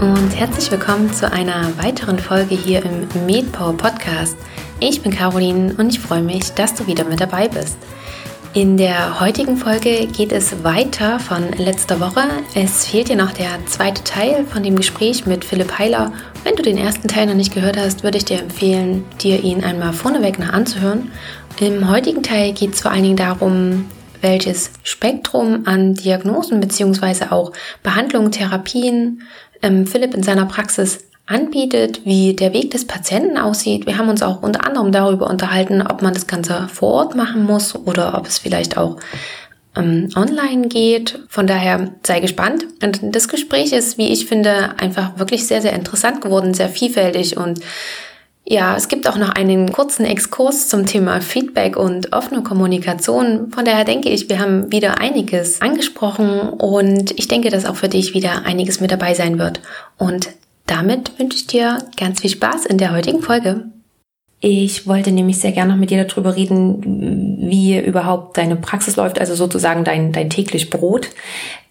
und herzlich willkommen zu einer weiteren Folge hier im MedPower Podcast. Ich bin Caroline und ich freue mich, dass du wieder mit dabei bist. In der heutigen Folge geht es weiter von letzter Woche. Es fehlt dir noch der zweite Teil von dem Gespräch mit Philipp Heiler. Wenn du den ersten Teil noch nicht gehört hast, würde ich dir empfehlen, dir ihn einmal vorneweg noch anzuhören. Im heutigen Teil geht es vor allen Dingen darum, welches Spektrum an Diagnosen bzw. auch Behandlungen, Therapien ähm, Philipp in seiner Praxis anbietet, wie der Weg des Patienten aussieht. Wir haben uns auch unter anderem darüber unterhalten, ob man das Ganze vor Ort machen muss oder ob es vielleicht auch ähm, online geht. Von daher sei gespannt. Und das Gespräch ist, wie ich finde, einfach wirklich sehr, sehr interessant geworden, sehr vielfältig und ja, es gibt auch noch einen kurzen Exkurs zum Thema Feedback und offene Kommunikation. Von daher denke ich, wir haben wieder einiges angesprochen und ich denke, dass auch für dich wieder einiges mit dabei sein wird. Und damit wünsche ich dir ganz viel Spaß in der heutigen Folge. Ich wollte nämlich sehr gerne noch mit dir darüber reden, wie überhaupt deine Praxis läuft, also sozusagen dein, dein täglich Brot.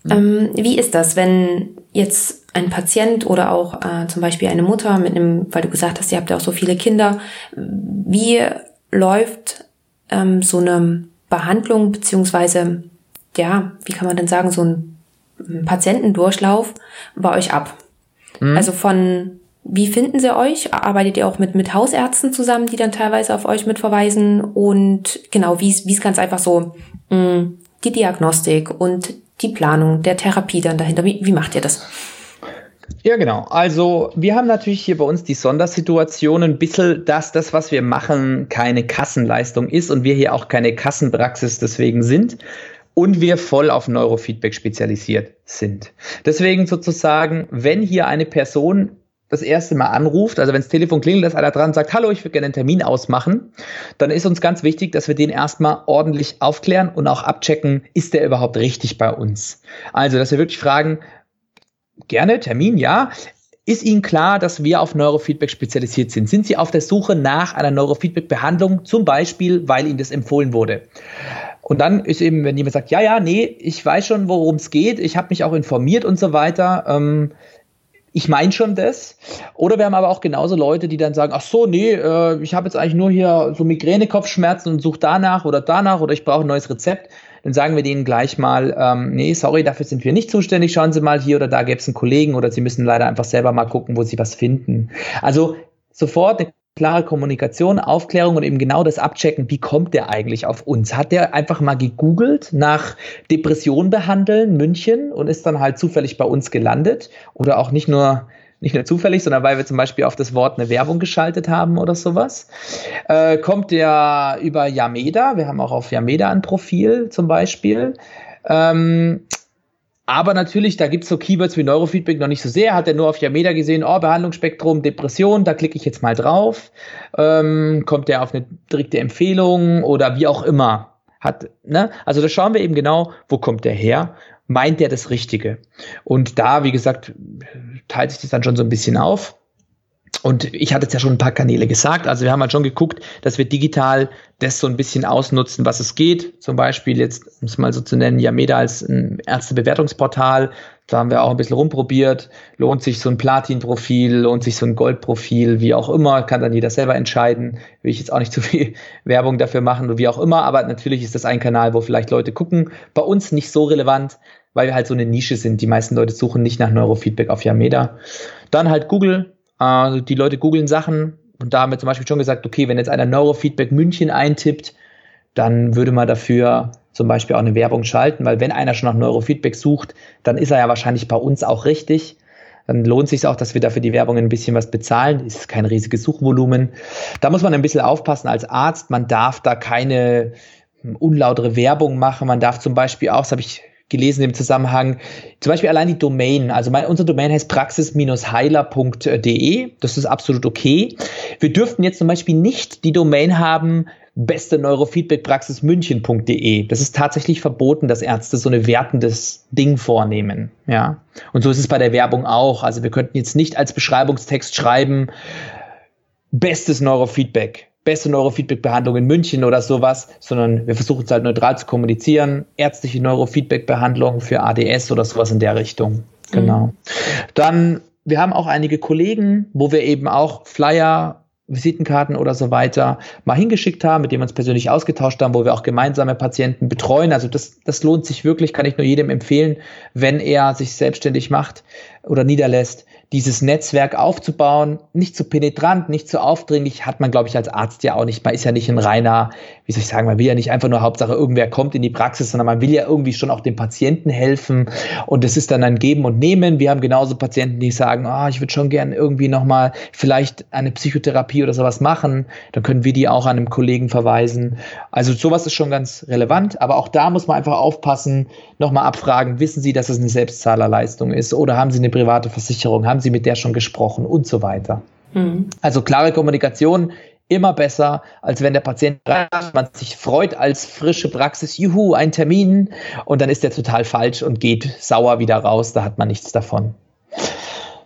Mhm. Ähm, wie ist das, wenn jetzt ein Patient oder auch äh, zum Beispiel eine Mutter mit einem, weil du gesagt hast, ihr habt ja auch so viele Kinder, wie läuft ähm, so eine Behandlung beziehungsweise ja, wie kann man denn sagen, so ein Patientendurchlauf bei euch ab? Mhm. Also von wie finden sie euch? Arbeitet ihr auch mit, mit Hausärzten zusammen, die dann teilweise auf euch mitverweisen? Und genau, wie ist, wie ist ganz einfach so mh, mm, die Diagnostik und die Planung der Therapie dann dahinter? Wie, wie macht ihr das? Ja, genau. Also wir haben natürlich hier bei uns die Sondersituation ein bisschen, dass das, was wir machen, keine Kassenleistung ist und wir hier auch keine Kassenpraxis deswegen sind und wir voll auf Neurofeedback spezialisiert sind. Deswegen sozusagen, wenn hier eine Person das erste Mal anruft, also wenn das Telefon klingelt, ist einer dran sagt, hallo, ich würde gerne einen Termin ausmachen, dann ist uns ganz wichtig, dass wir den erstmal ordentlich aufklären und auch abchecken, ist der überhaupt richtig bei uns? Also, dass wir wirklich fragen, gerne, Termin, ja. Ist Ihnen klar, dass wir auf Neurofeedback spezialisiert sind? Sind Sie auf der Suche nach einer Neurofeedback-Behandlung, zum Beispiel, weil Ihnen das empfohlen wurde? Und dann ist eben, wenn jemand sagt, ja, ja, nee, ich weiß schon, worum es geht, ich habe mich auch informiert und so weiter, ähm, ich meine schon das. Oder wir haben aber auch genauso Leute, die dann sagen, ach so, nee, äh, ich habe jetzt eigentlich nur hier so Migräne-Kopfschmerzen und suche danach oder danach oder ich brauche ein neues Rezept dann sagen wir denen gleich mal, ähm, nee, sorry, dafür sind wir nicht zuständig, schauen Sie mal hier oder da gäbe es einen Kollegen oder Sie müssen leider einfach selber mal gucken, wo Sie was finden. Also sofort eine klare Kommunikation, Aufklärung und eben genau das Abchecken, wie kommt der eigentlich auf uns? Hat der einfach mal gegoogelt nach Depression behandeln, München und ist dann halt zufällig bei uns gelandet oder auch nicht nur nicht nur zufällig, sondern weil wir zum Beispiel auf das Wort eine Werbung geschaltet haben oder sowas. Äh, kommt der über Yameda, wir haben auch auf Yameda ein Profil zum Beispiel. Ähm, aber natürlich, da gibt es so Keywords wie Neurofeedback noch nicht so sehr. Hat er nur auf Yameda gesehen, oh, Behandlungsspektrum, Depression, da klicke ich jetzt mal drauf. Ähm, kommt er auf eine direkte Empfehlung oder wie auch immer. Hat, ne? Also da schauen wir eben genau, wo kommt der her meint er das Richtige? Und da, wie gesagt, teilt sich das dann schon so ein bisschen auf. Und ich hatte es ja schon ein paar Kanäle gesagt. Also wir haben halt schon geguckt, dass wir digital das so ein bisschen ausnutzen, was es geht. Zum Beispiel jetzt, um es mal so zu nennen, Yameda als ein Ärztebewertungsportal. Da haben wir auch ein bisschen rumprobiert. Lohnt sich so ein Platin-Profil, lohnt sich so ein Gold-Profil, wie auch immer. Kann dann jeder selber entscheiden. Will ich jetzt auch nicht zu viel Werbung dafür machen, wie auch immer. Aber natürlich ist das ein Kanal, wo vielleicht Leute gucken. Bei uns nicht so relevant weil wir halt so eine Nische sind. Die meisten Leute suchen nicht nach Neurofeedback auf Yameda. Dann halt Google. Äh, die Leute googeln Sachen. Und da haben wir zum Beispiel schon gesagt, okay, wenn jetzt einer Neurofeedback München eintippt, dann würde man dafür zum Beispiel auch eine Werbung schalten, weil wenn einer schon nach Neurofeedback sucht, dann ist er ja wahrscheinlich bei uns auch richtig. Dann lohnt sich auch, dass wir dafür die Werbung ein bisschen was bezahlen. Ist kein riesiges Suchvolumen. Da muss man ein bisschen aufpassen als Arzt. Man darf da keine unlautere Werbung machen. Man darf zum Beispiel auch, das habe ich gelesen im Zusammenhang. Zum Beispiel allein die Domain. Also mein, unser Domain heißt praxis-heiler.de. Das ist absolut okay. Wir dürften jetzt zum Beispiel nicht die Domain haben, beste Neurofeedback-Praxis München.de. Das ist tatsächlich verboten, dass Ärzte so eine wertendes Ding vornehmen. Ja. Und so ist es bei der Werbung auch. Also wir könnten jetzt nicht als Beschreibungstext schreiben, bestes Neurofeedback beste Neurofeedback-Behandlung in München oder sowas, sondern wir versuchen es halt neutral zu kommunizieren. Ärztliche Neurofeedback-Behandlung für ADS oder sowas in der Richtung. Genau. Mhm. Dann wir haben auch einige Kollegen, wo wir eben auch Flyer Visitenkarten oder so weiter mal hingeschickt haben, mit denen wir uns persönlich ausgetauscht haben, wo wir auch gemeinsame Patienten betreuen. Also das, das lohnt sich wirklich, kann ich nur jedem empfehlen, wenn er sich selbstständig macht oder niederlässt, dieses Netzwerk aufzubauen, nicht zu penetrant, nicht zu aufdringlich, hat man, glaube ich, als Arzt ja auch nicht. Man ist ja nicht ein reiner, wie soll ich sagen, man will ja nicht einfach nur Hauptsache irgendwer kommt in die Praxis, sondern man will ja irgendwie schon auch dem Patienten helfen. Und es ist dann ein Geben und Nehmen. Wir haben genauso Patienten, die sagen, oh, ich würde schon gern irgendwie nochmal vielleicht eine Psychotherapie oder sowas machen. Dann können wir die auch an einem Kollegen verweisen. Also sowas ist schon ganz relevant. Aber auch da muss man einfach aufpassen, nochmal abfragen, wissen Sie, dass es eine Selbstzahlerleistung ist oder haben Sie eine private Versicherung? Haben Sie mit der schon gesprochen und so weiter? Mhm. Also klare Kommunikation immer besser, als wenn der Patient man sich freut als frische Praxis, juhu, ein Termin und dann ist der total falsch und geht sauer wieder raus, da hat man nichts davon.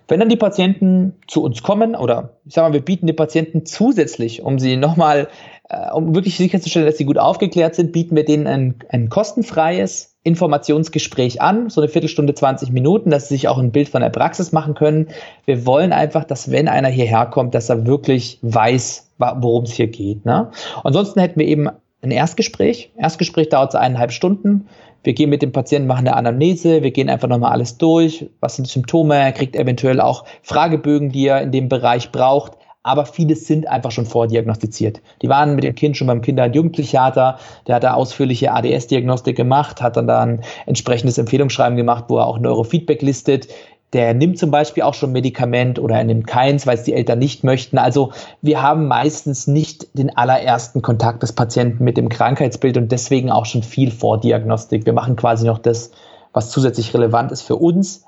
Wenn dann die Patienten zu uns kommen oder ich sage mal, wir bieten die Patienten zusätzlich, um sie nochmal, äh, um wirklich sicherzustellen, dass sie gut aufgeklärt sind, bieten wir denen ein, ein kostenfreies Informationsgespräch an, so eine Viertelstunde, 20 Minuten, dass sie sich auch ein Bild von der Praxis machen können. Wir wollen einfach, dass wenn einer hierher kommt, dass er wirklich weiß, worum es hier geht. Ne? Ansonsten hätten wir eben ein Erstgespräch. Erstgespräch dauert so eineinhalb Stunden. Wir gehen mit dem Patienten, machen eine Anamnese, wir gehen einfach nochmal alles durch. Was sind die Symptome? Er kriegt eventuell auch Fragebögen, die er in dem Bereich braucht aber viele sind einfach schon vordiagnostiziert. Die waren mit dem Kind schon beim Kinder- und Jugendpsychiater, der hat da ausführliche ADS-Diagnostik gemacht, hat dann da ein entsprechendes Empfehlungsschreiben gemacht, wo er auch Neurofeedback listet. Der nimmt zum Beispiel auch schon Medikament oder er nimmt keins, weil es die Eltern nicht möchten. Also wir haben meistens nicht den allerersten Kontakt des Patienten mit dem Krankheitsbild und deswegen auch schon viel Vordiagnostik. Wir machen quasi noch das, was zusätzlich relevant ist für uns.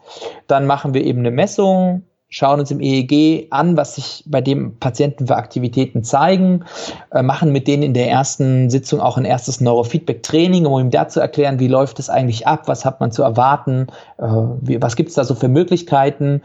Dann machen wir eben eine Messung, schauen uns im EEG an, was sich bei dem Patienten für Aktivitäten zeigen, äh, machen mit denen in der ersten Sitzung auch ein erstes Neurofeedback-Training, um ihm da zu erklären, wie läuft es eigentlich ab, was hat man zu erwarten, äh, wie, was gibt es da so für Möglichkeiten,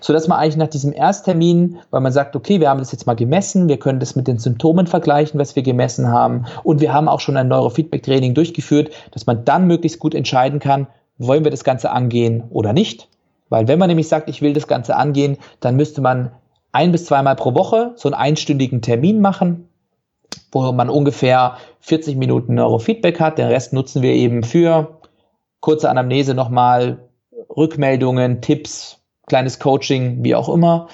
sodass man eigentlich nach diesem Ersttermin, weil man sagt, okay, wir haben das jetzt mal gemessen, wir können das mit den Symptomen vergleichen, was wir gemessen haben und wir haben auch schon ein Neurofeedback-Training durchgeführt, dass man dann möglichst gut entscheiden kann, wollen wir das Ganze angehen oder nicht weil wenn man nämlich sagt, ich will das Ganze angehen, dann müsste man ein bis zweimal pro Woche so einen einstündigen Termin machen, wo man ungefähr 40 Minuten Neurofeedback hat. Den Rest nutzen wir eben für kurze Anamnese nochmal, Rückmeldungen, Tipps, kleines Coaching, wie auch immer.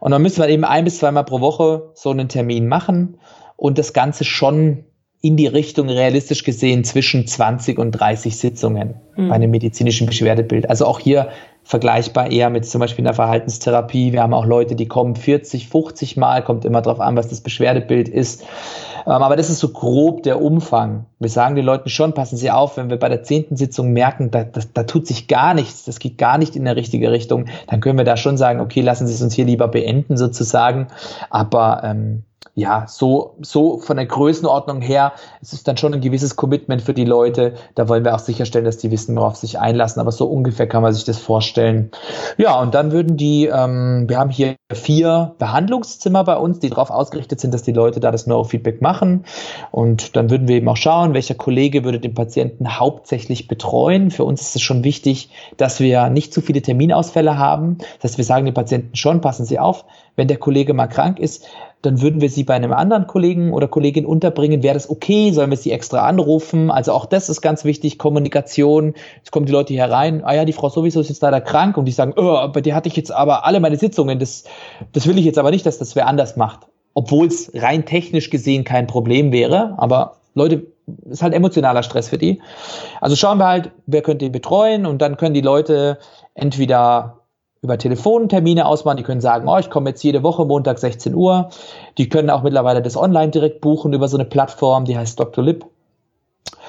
Und dann müsste man eben ein bis zweimal pro Woche so einen Termin machen und das Ganze schon in die Richtung realistisch gesehen zwischen 20 und 30 Sitzungen mhm. bei einem medizinischen Beschwerdebild. Also auch hier vergleichbar eher mit zum Beispiel einer Verhaltenstherapie. Wir haben auch Leute, die kommen 40, 50 Mal, kommt immer darauf an, was das Beschwerdebild ist. Ähm, aber das ist so grob der Umfang. Wir sagen den Leuten schon, passen Sie auf, wenn wir bei der zehnten Sitzung merken, da, da, da tut sich gar nichts, das geht gar nicht in der richtige Richtung, dann können wir da schon sagen, okay, lassen Sie es uns hier lieber beenden sozusagen. Aber ähm, ja, so, so von der Größenordnung her, es ist dann schon ein gewisses Commitment für die Leute. Da wollen wir auch sicherstellen, dass die wissen, worauf sich einlassen. Aber so ungefähr kann man sich das vorstellen. Ja, und dann würden die, ähm, wir haben hier vier Behandlungszimmer bei uns, die darauf ausgerichtet sind, dass die Leute da das Neurofeedback machen. Und dann würden wir eben auch schauen, welcher Kollege würde den Patienten hauptsächlich betreuen. Für uns ist es schon wichtig, dass wir nicht zu viele Terminausfälle haben. Das heißt, wir sagen den Patienten schon, passen Sie auf, wenn der Kollege mal krank ist, dann würden wir sie bei einem anderen Kollegen oder Kollegin unterbringen. Wäre das okay? Sollen wir sie extra anrufen? Also auch das ist ganz wichtig, Kommunikation. Jetzt kommen die Leute hier rein, ah ja, die Frau sowieso ist jetzt leider krank und die sagen, oh, bei dir hatte ich jetzt aber alle meine Sitzungen. Das, das will ich jetzt aber nicht, dass das wer anders macht. Obwohl es rein technisch gesehen kein Problem wäre, aber Leute, ist halt emotionaler Stress für die. Also schauen wir halt, wer könnte ihn betreuen und dann können die Leute entweder über Telefontermine ausmachen. Die können sagen, oh, ich komme jetzt jede Woche Montag 16 Uhr. Die können auch mittlerweile das online direkt buchen über so eine Plattform, die heißt Dr. Lip.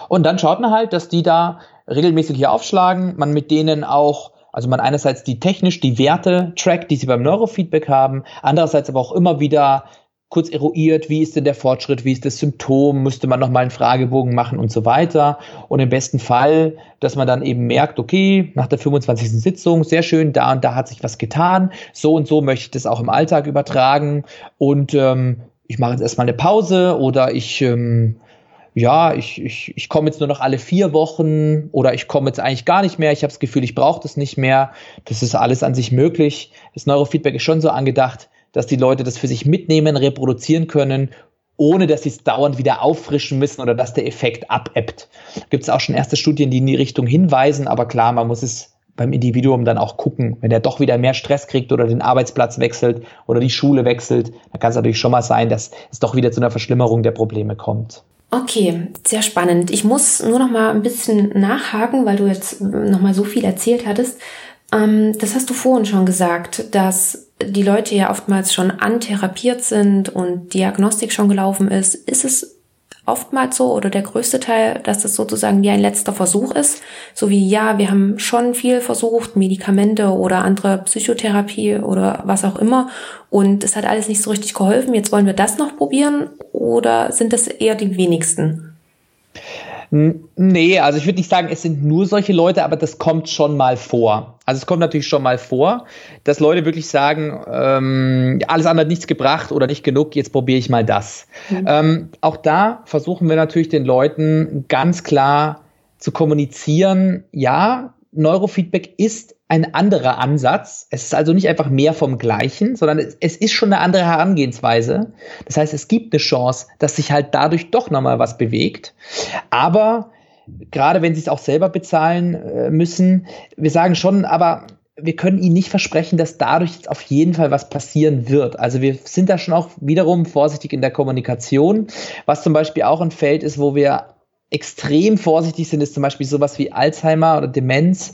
Und dann schaut man halt, dass die da regelmäßig hier aufschlagen, man mit denen auch also man einerseits die technisch die Werte trackt, die sie beim Neurofeedback haben, andererseits aber auch immer wieder kurz eruiert, wie ist denn der Fortschritt, wie ist das Symptom, müsste man nochmal einen Fragebogen machen und so weiter. Und im besten Fall, dass man dann eben merkt, okay, nach der 25. Sitzung, sehr schön, da und da hat sich was getan, so und so möchte ich das auch im Alltag übertragen und ähm, ich mache jetzt erstmal eine Pause oder ich ähm, ja, ich, ich, ich komme jetzt nur noch alle vier Wochen oder ich komme jetzt eigentlich gar nicht mehr, ich habe das Gefühl, ich brauche das nicht mehr. Das ist alles an sich möglich. Das Neurofeedback ist schon so angedacht, dass die Leute das für sich mitnehmen, reproduzieren können, ohne dass sie es dauernd wieder auffrischen müssen oder dass der Effekt abebbt. Gibt es auch schon erste Studien, die in die Richtung hinweisen, aber klar, man muss es beim Individuum dann auch gucken. Wenn er doch wieder mehr Stress kriegt oder den Arbeitsplatz wechselt oder die Schule wechselt, dann kann es natürlich schon mal sein, dass es doch wieder zu einer Verschlimmerung der Probleme kommt. Okay, sehr spannend. Ich muss nur noch mal ein bisschen nachhaken, weil du jetzt noch mal so viel erzählt hattest. Ähm, das hast du vorhin schon gesagt, dass die Leute ja oftmals schon antherapiert sind und Diagnostik schon gelaufen ist. Ist es oftmals so oder der größte Teil, dass das sozusagen wie ein letzter Versuch ist. So wie, ja, wir haben schon viel versucht, Medikamente oder andere Psychotherapie oder was auch immer. Und es hat alles nicht so richtig geholfen. Jetzt wollen wir das noch probieren oder sind das eher die wenigsten? Nee, also ich würde nicht sagen, es sind nur solche Leute, aber das kommt schon mal vor. Also es kommt natürlich schon mal vor, dass Leute wirklich sagen, ähm, alles andere hat nichts gebracht oder nicht genug, jetzt probiere ich mal das. Mhm. Ähm, auch da versuchen wir natürlich den Leuten ganz klar zu kommunizieren, ja, Neurofeedback ist ein anderer Ansatz. Es ist also nicht einfach mehr vom Gleichen, sondern es, es, ist schon eine andere Herangehensweise. Das heißt, es gibt eine Chance, dass sich halt dadurch doch nochmal was bewegt. Aber gerade wenn sie es auch selber bezahlen äh, müssen, wir sagen schon, aber wir können ihnen nicht versprechen, dass dadurch jetzt auf jeden Fall was passieren wird. Also wir sind da schon auch wiederum vorsichtig in der Kommunikation. Was zum Beispiel auch ein Feld ist, wo wir extrem vorsichtig sind, ist zum Beispiel sowas wie Alzheimer oder Demenz.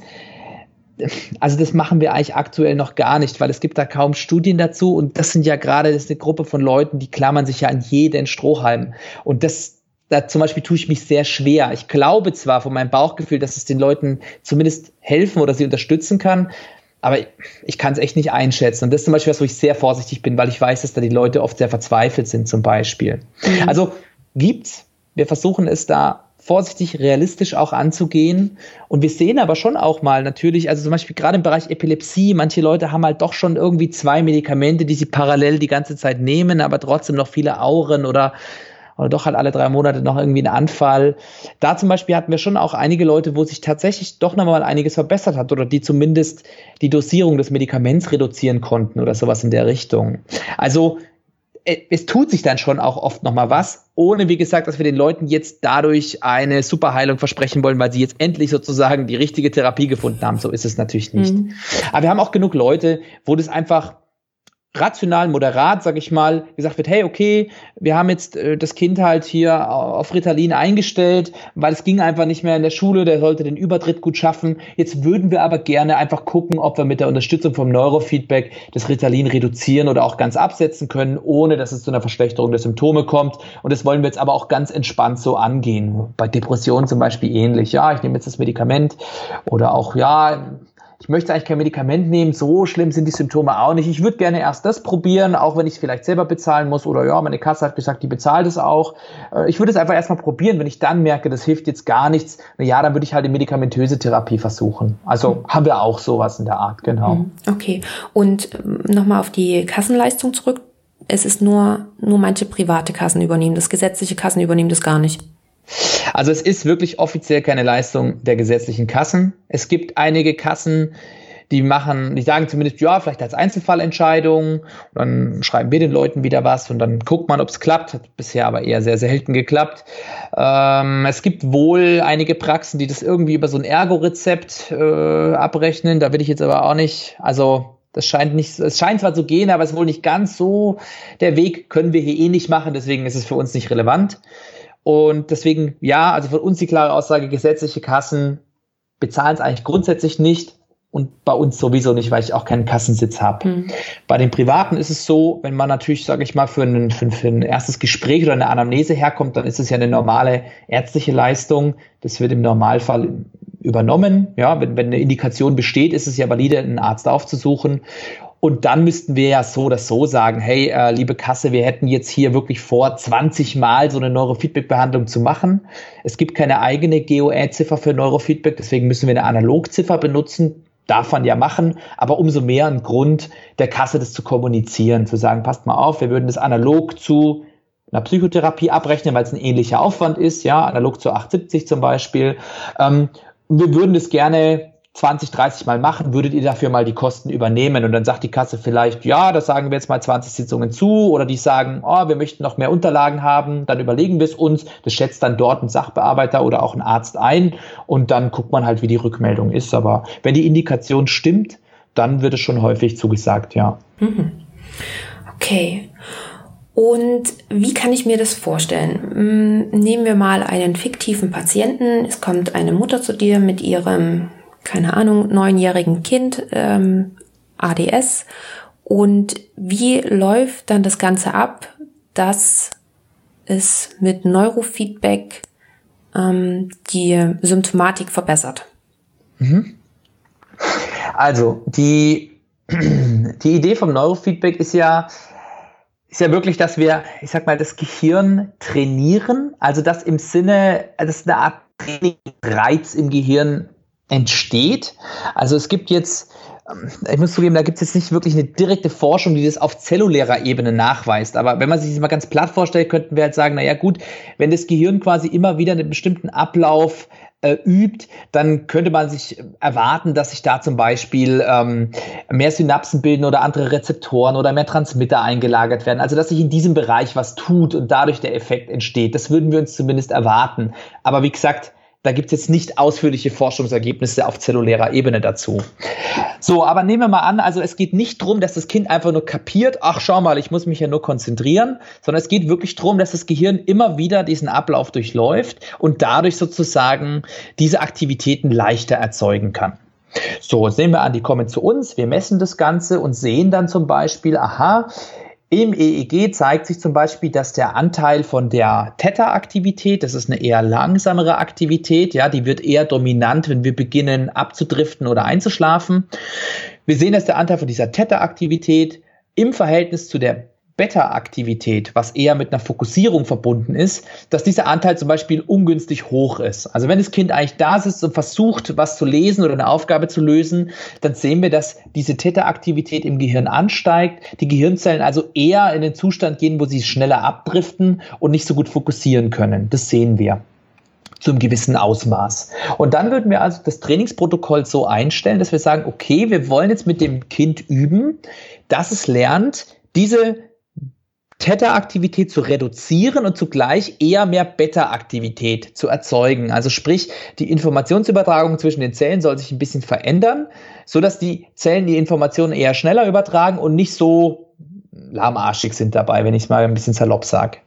Also das machen wir eigentlich aktuell noch gar nicht, weil es gibt da kaum Studien dazu und das sind ja gerade, das eine Gruppe von Leuten, die klammern sich ja an jeden Strohhalm und das, da zum Beispiel tue ich mich sehr schwer. Ich glaube zwar von meinem Bauchgefühl, dass es den Leuten zumindest helfen oder sie unterstützen kann, aber ich kann es echt nicht einschätzen. Und das ist zum Beispiel was, wo ich sehr vorsichtig bin, weil ich weiß, dass da die Leute oft sehr verzweifelt sind, zum Beispiel. Mhm. Also gibt's. Wir versuchen es da vorsichtig, realistisch auch anzugehen. Und wir sehen aber schon auch mal natürlich, also zum Beispiel gerade im Bereich Epilepsie, manche Leute haben halt doch schon irgendwie zwei Medikamente, die sie parallel die ganze Zeit nehmen, aber trotzdem noch viele Auren oder oder doch halt alle drei Monate noch irgendwie einen Anfall. Da zum Beispiel hatten wir schon auch einige Leute, wo sich tatsächlich doch nochmal einiges verbessert hat oder die zumindest die Dosierung des Medikaments reduzieren konnten oder sowas in der Richtung. Also äh, es tut sich dann schon auch oft nochmal was, ohne wie gesagt, dass wir den Leuten jetzt dadurch eine Superheilung versprechen wollen, weil sie jetzt endlich sozusagen die richtige Therapie gefunden haben. So ist es natürlich nicht. Mhm. Aber wir haben auch genug Leute, wo das einfach rational, moderat, sag ich mal, gesagt wird, hey, okay, wir haben jetzt äh, das Kind halt hier auf Ritalin eingestellt, weil es ging einfach nicht mehr in der Schule, der sollte den Übertritt gut schaffen. Jetzt würden wir aber gerne einfach gucken, ob wir mit der Unterstützung vom Neurofeedback das Ritalin reduzieren oder auch ganz absetzen können, ohne dass es zu einer Verschlechterung der Symptome kommt. Und das wollen wir jetzt aber auch ganz entspannt so angehen. Bei Depressionen zum Beispiel ähnlich. Ja, ich nehme jetzt das Medikament oder auch, ja, ich möchte eigentlich kein Medikament nehmen, so schlimm sind die Symptome auch nicht. Ich würde gerne erst das probieren, auch wenn ich es vielleicht selber bezahlen muss oder ja, meine Kasse hat gesagt, die bezahlt es auch. Äh, ich würde es einfach erstmal probieren. Wenn ich dann merke, das hilft jetzt gar nichts, na ja, dann würde ich halt eine medikamentöse Therapie versuchen. Also mhm. haben wir auch sowas in der Art, genau. Mhm. Okay. Und ähm, nochmal auf die Kassenleistung zurück. Es ist nur, nur manche private Kassen übernehmen das, gesetzliche Kassen übernehmen das gar nicht. Also es ist wirklich offiziell keine Leistung der gesetzlichen Kassen. Es gibt einige Kassen, die machen, die sagen zumindest, ja, vielleicht als Einzelfallentscheidung. Dann schreiben wir den Leuten wieder was und dann guckt man, ob es klappt. Hat bisher aber eher sehr selten geklappt. Ähm, es gibt wohl einige Praxen, die das irgendwie über so ein Ergo-Rezept äh, abrechnen. Da will ich jetzt aber auch nicht, also das scheint nicht, es scheint zwar zu gehen, aber es ist wohl nicht ganz so der Weg, können wir hier eh nicht machen, deswegen ist es für uns nicht relevant. Und deswegen, ja, also von uns die klare Aussage, gesetzliche Kassen bezahlen es eigentlich grundsätzlich nicht und bei uns sowieso nicht, weil ich auch keinen Kassensitz habe. Mhm. Bei den Privaten ist es so, wenn man natürlich, sage ich mal, für ein, für, für ein erstes Gespräch oder eine Anamnese herkommt, dann ist es ja eine normale ärztliche Leistung. Das wird im Normalfall übernommen. Ja, wenn, wenn eine Indikation besteht, ist es ja valide, einen Arzt aufzusuchen. Und dann müssten wir ja so oder so sagen, hey, äh, liebe Kasse, wir hätten jetzt hier wirklich vor, 20 Mal so eine Neurofeedback-Behandlung zu machen. Es gibt keine eigene GOE-Ziffer für Neurofeedback, deswegen müssen wir eine Analogziffer benutzen. Darf man ja machen, aber umso mehr ein Grund der Kasse, das zu kommunizieren, zu sagen, passt mal auf, wir würden das analog zu einer Psychotherapie abrechnen, weil es ein ähnlicher Aufwand ist, ja, analog zu 870 zum Beispiel. Ähm, wir würden das gerne 20, 30 Mal machen, würdet ihr dafür mal die Kosten übernehmen? Und dann sagt die Kasse vielleicht, ja, das sagen wir jetzt mal 20 Sitzungen zu, oder die sagen, oh, wir möchten noch mehr Unterlagen haben, dann überlegen wir es uns, das schätzt dann dort ein Sachbearbeiter oder auch ein Arzt ein und dann guckt man halt, wie die Rückmeldung ist. Aber wenn die Indikation stimmt, dann wird es schon häufig zugesagt, ja. Mhm. Okay. Und wie kann ich mir das vorstellen? Hm, nehmen wir mal einen fiktiven Patienten. Es kommt eine Mutter zu dir mit ihrem, keine Ahnung, neunjährigen Kind, ähm, ADS. Und wie läuft dann das Ganze ab, dass es mit Neurofeedback ähm, die Symptomatik verbessert? Mhm. Also die, die Idee vom Neurofeedback ist ja, ist ja wirklich, dass wir, ich sag mal, das Gehirn trainieren, also dass im Sinne, dass eine Art Reiz im Gehirn entsteht. Also es gibt jetzt, ich muss zugeben, da gibt es jetzt nicht wirklich eine direkte Forschung, die das auf zellulärer Ebene nachweist. Aber wenn man sich das mal ganz platt vorstellt, könnten wir halt sagen, naja gut, wenn das Gehirn quasi immer wieder einen bestimmten Ablauf äh, übt, dann könnte man sich erwarten, dass sich da zum Beispiel ähm, mehr Synapsen bilden oder andere Rezeptoren oder mehr Transmitter eingelagert werden. Also dass sich in diesem Bereich was tut und dadurch der Effekt entsteht. Das würden wir uns zumindest erwarten. Aber wie gesagt, da gibt es jetzt nicht ausführliche Forschungsergebnisse auf zellulärer Ebene dazu. So, aber nehmen wir mal an, also es geht nicht darum, dass das Kind einfach nur kapiert, ach schau mal, ich muss mich ja nur konzentrieren, sondern es geht wirklich darum, dass das Gehirn immer wieder diesen Ablauf durchläuft und dadurch sozusagen diese Aktivitäten leichter erzeugen kann. So, nehmen wir an, die kommen zu uns, wir messen das Ganze und sehen dann zum Beispiel, aha, im EEG zeigt sich zum Beispiel, dass der Anteil von der Theta-Aktivität, das ist eine eher langsamere Aktivität, ja, die wird eher dominant, wenn wir beginnen abzudriften oder einzuschlafen. Wir sehen, dass der Anteil von dieser Theta-Aktivität im Verhältnis zu der Beta-Aktivität, was eher mit einer Fokussierung verbunden ist, dass dieser Anteil zum Beispiel ungünstig hoch ist. Also wenn das Kind eigentlich da sitzt und versucht, was zu lesen oder eine Aufgabe zu lösen, dann sehen wir, dass diese Theta-Aktivität im Gehirn ansteigt, die Gehirnzellen also eher in den Zustand gehen, wo sie schneller abdriften und nicht so gut fokussieren können. Das sehen wir zu einem gewissen Ausmaß. Und dann würden wir also das Trainingsprotokoll so einstellen, dass wir sagen, okay, wir wollen jetzt mit dem Kind üben, dass es lernt, diese Theta-Aktivität zu reduzieren und zugleich eher mehr Beta-Aktivität zu erzeugen. Also sprich, die Informationsübertragung zwischen den Zellen soll sich ein bisschen verändern, so dass die Zellen die Informationen eher schneller übertragen und nicht so lahmarschig sind dabei, wenn ich es mal ein bisschen salopp sage.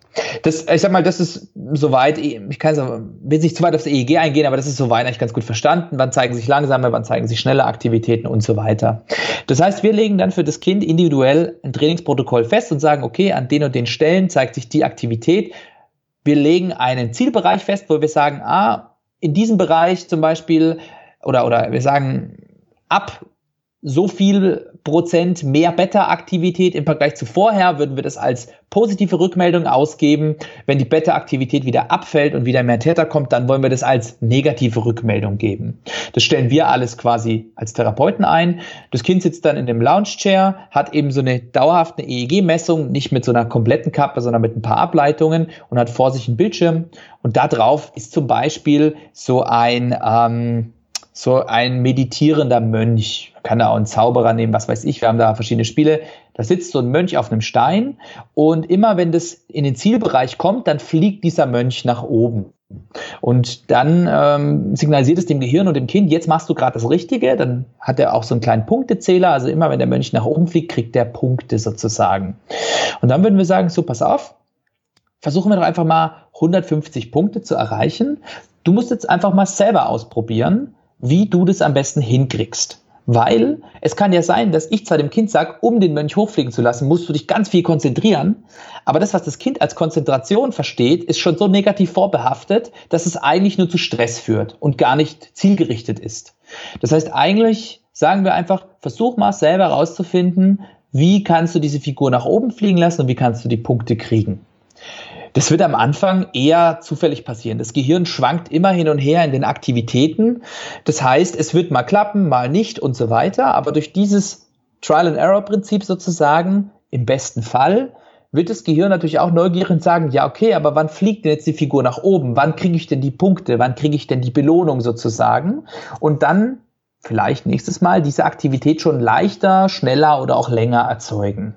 Das, ich sag mal, das ist soweit, ich kann will nicht zu weit aufs EEG eingehen, aber das ist soweit eigentlich ganz gut verstanden. Wann zeigen sich langsame, wann zeigen sich schnelle Aktivitäten und so weiter. Das heißt, wir legen dann für das Kind individuell ein Trainingsprotokoll fest und sagen, okay, an den und den Stellen zeigt sich die Aktivität. Wir legen einen Zielbereich fest, wo wir sagen, ah, in diesem Bereich zum Beispiel, oder, oder wir sagen, ab so viel Prozent mehr Beta-Aktivität im Vergleich zu vorher, würden wir das als positive Rückmeldung ausgeben. Wenn die Beta-Aktivität wieder abfällt und wieder mehr Täter kommt, dann wollen wir das als negative Rückmeldung geben. Das stellen wir alles quasi als Therapeuten ein. Das Kind sitzt dann in dem Lounge-Chair, hat eben so eine dauerhafte EEG-Messung, nicht mit so einer kompletten Kappe, sondern mit ein paar Ableitungen und hat vor sich einen Bildschirm. Und da drauf ist zum Beispiel so ein, ähm, so ein meditierender Mönch. Man kann da auch einen Zauberer nehmen, was weiß ich. Wir haben da verschiedene Spiele. Da sitzt so ein Mönch auf einem Stein und immer wenn das in den Zielbereich kommt, dann fliegt dieser Mönch nach oben. Und dann ähm, signalisiert es dem Gehirn und dem Kind, jetzt machst du gerade das Richtige. Dann hat er auch so einen kleinen Punktezähler. Also immer wenn der Mönch nach oben fliegt, kriegt der Punkte sozusagen. Und dann würden wir sagen, so pass auf, versuchen wir doch einfach mal 150 Punkte zu erreichen. Du musst jetzt einfach mal selber ausprobieren, wie du das am besten hinkriegst. Weil es kann ja sein, dass ich zwar dem Kind sage, um den Mönch hochfliegen zu lassen, musst du dich ganz viel konzentrieren. Aber das, was das Kind als Konzentration versteht, ist schon so negativ vorbehaftet, dass es eigentlich nur zu Stress führt und gar nicht zielgerichtet ist. Das heißt, eigentlich sagen wir einfach, versuch mal selber herauszufinden, wie kannst du diese Figur nach oben fliegen lassen und wie kannst du die Punkte kriegen. Das wird am Anfang eher zufällig passieren. Das Gehirn schwankt immer hin und her in den Aktivitäten. Das heißt, es wird mal klappen, mal nicht und so weiter. Aber durch dieses Trial-and-Error-Prinzip sozusagen, im besten Fall, wird das Gehirn natürlich auch neugierig und sagen, ja, okay, aber wann fliegt denn jetzt die Figur nach oben? Wann kriege ich denn die Punkte? Wann kriege ich denn die Belohnung sozusagen? Und dann vielleicht nächstes Mal diese Aktivität schon leichter, schneller oder auch länger erzeugen.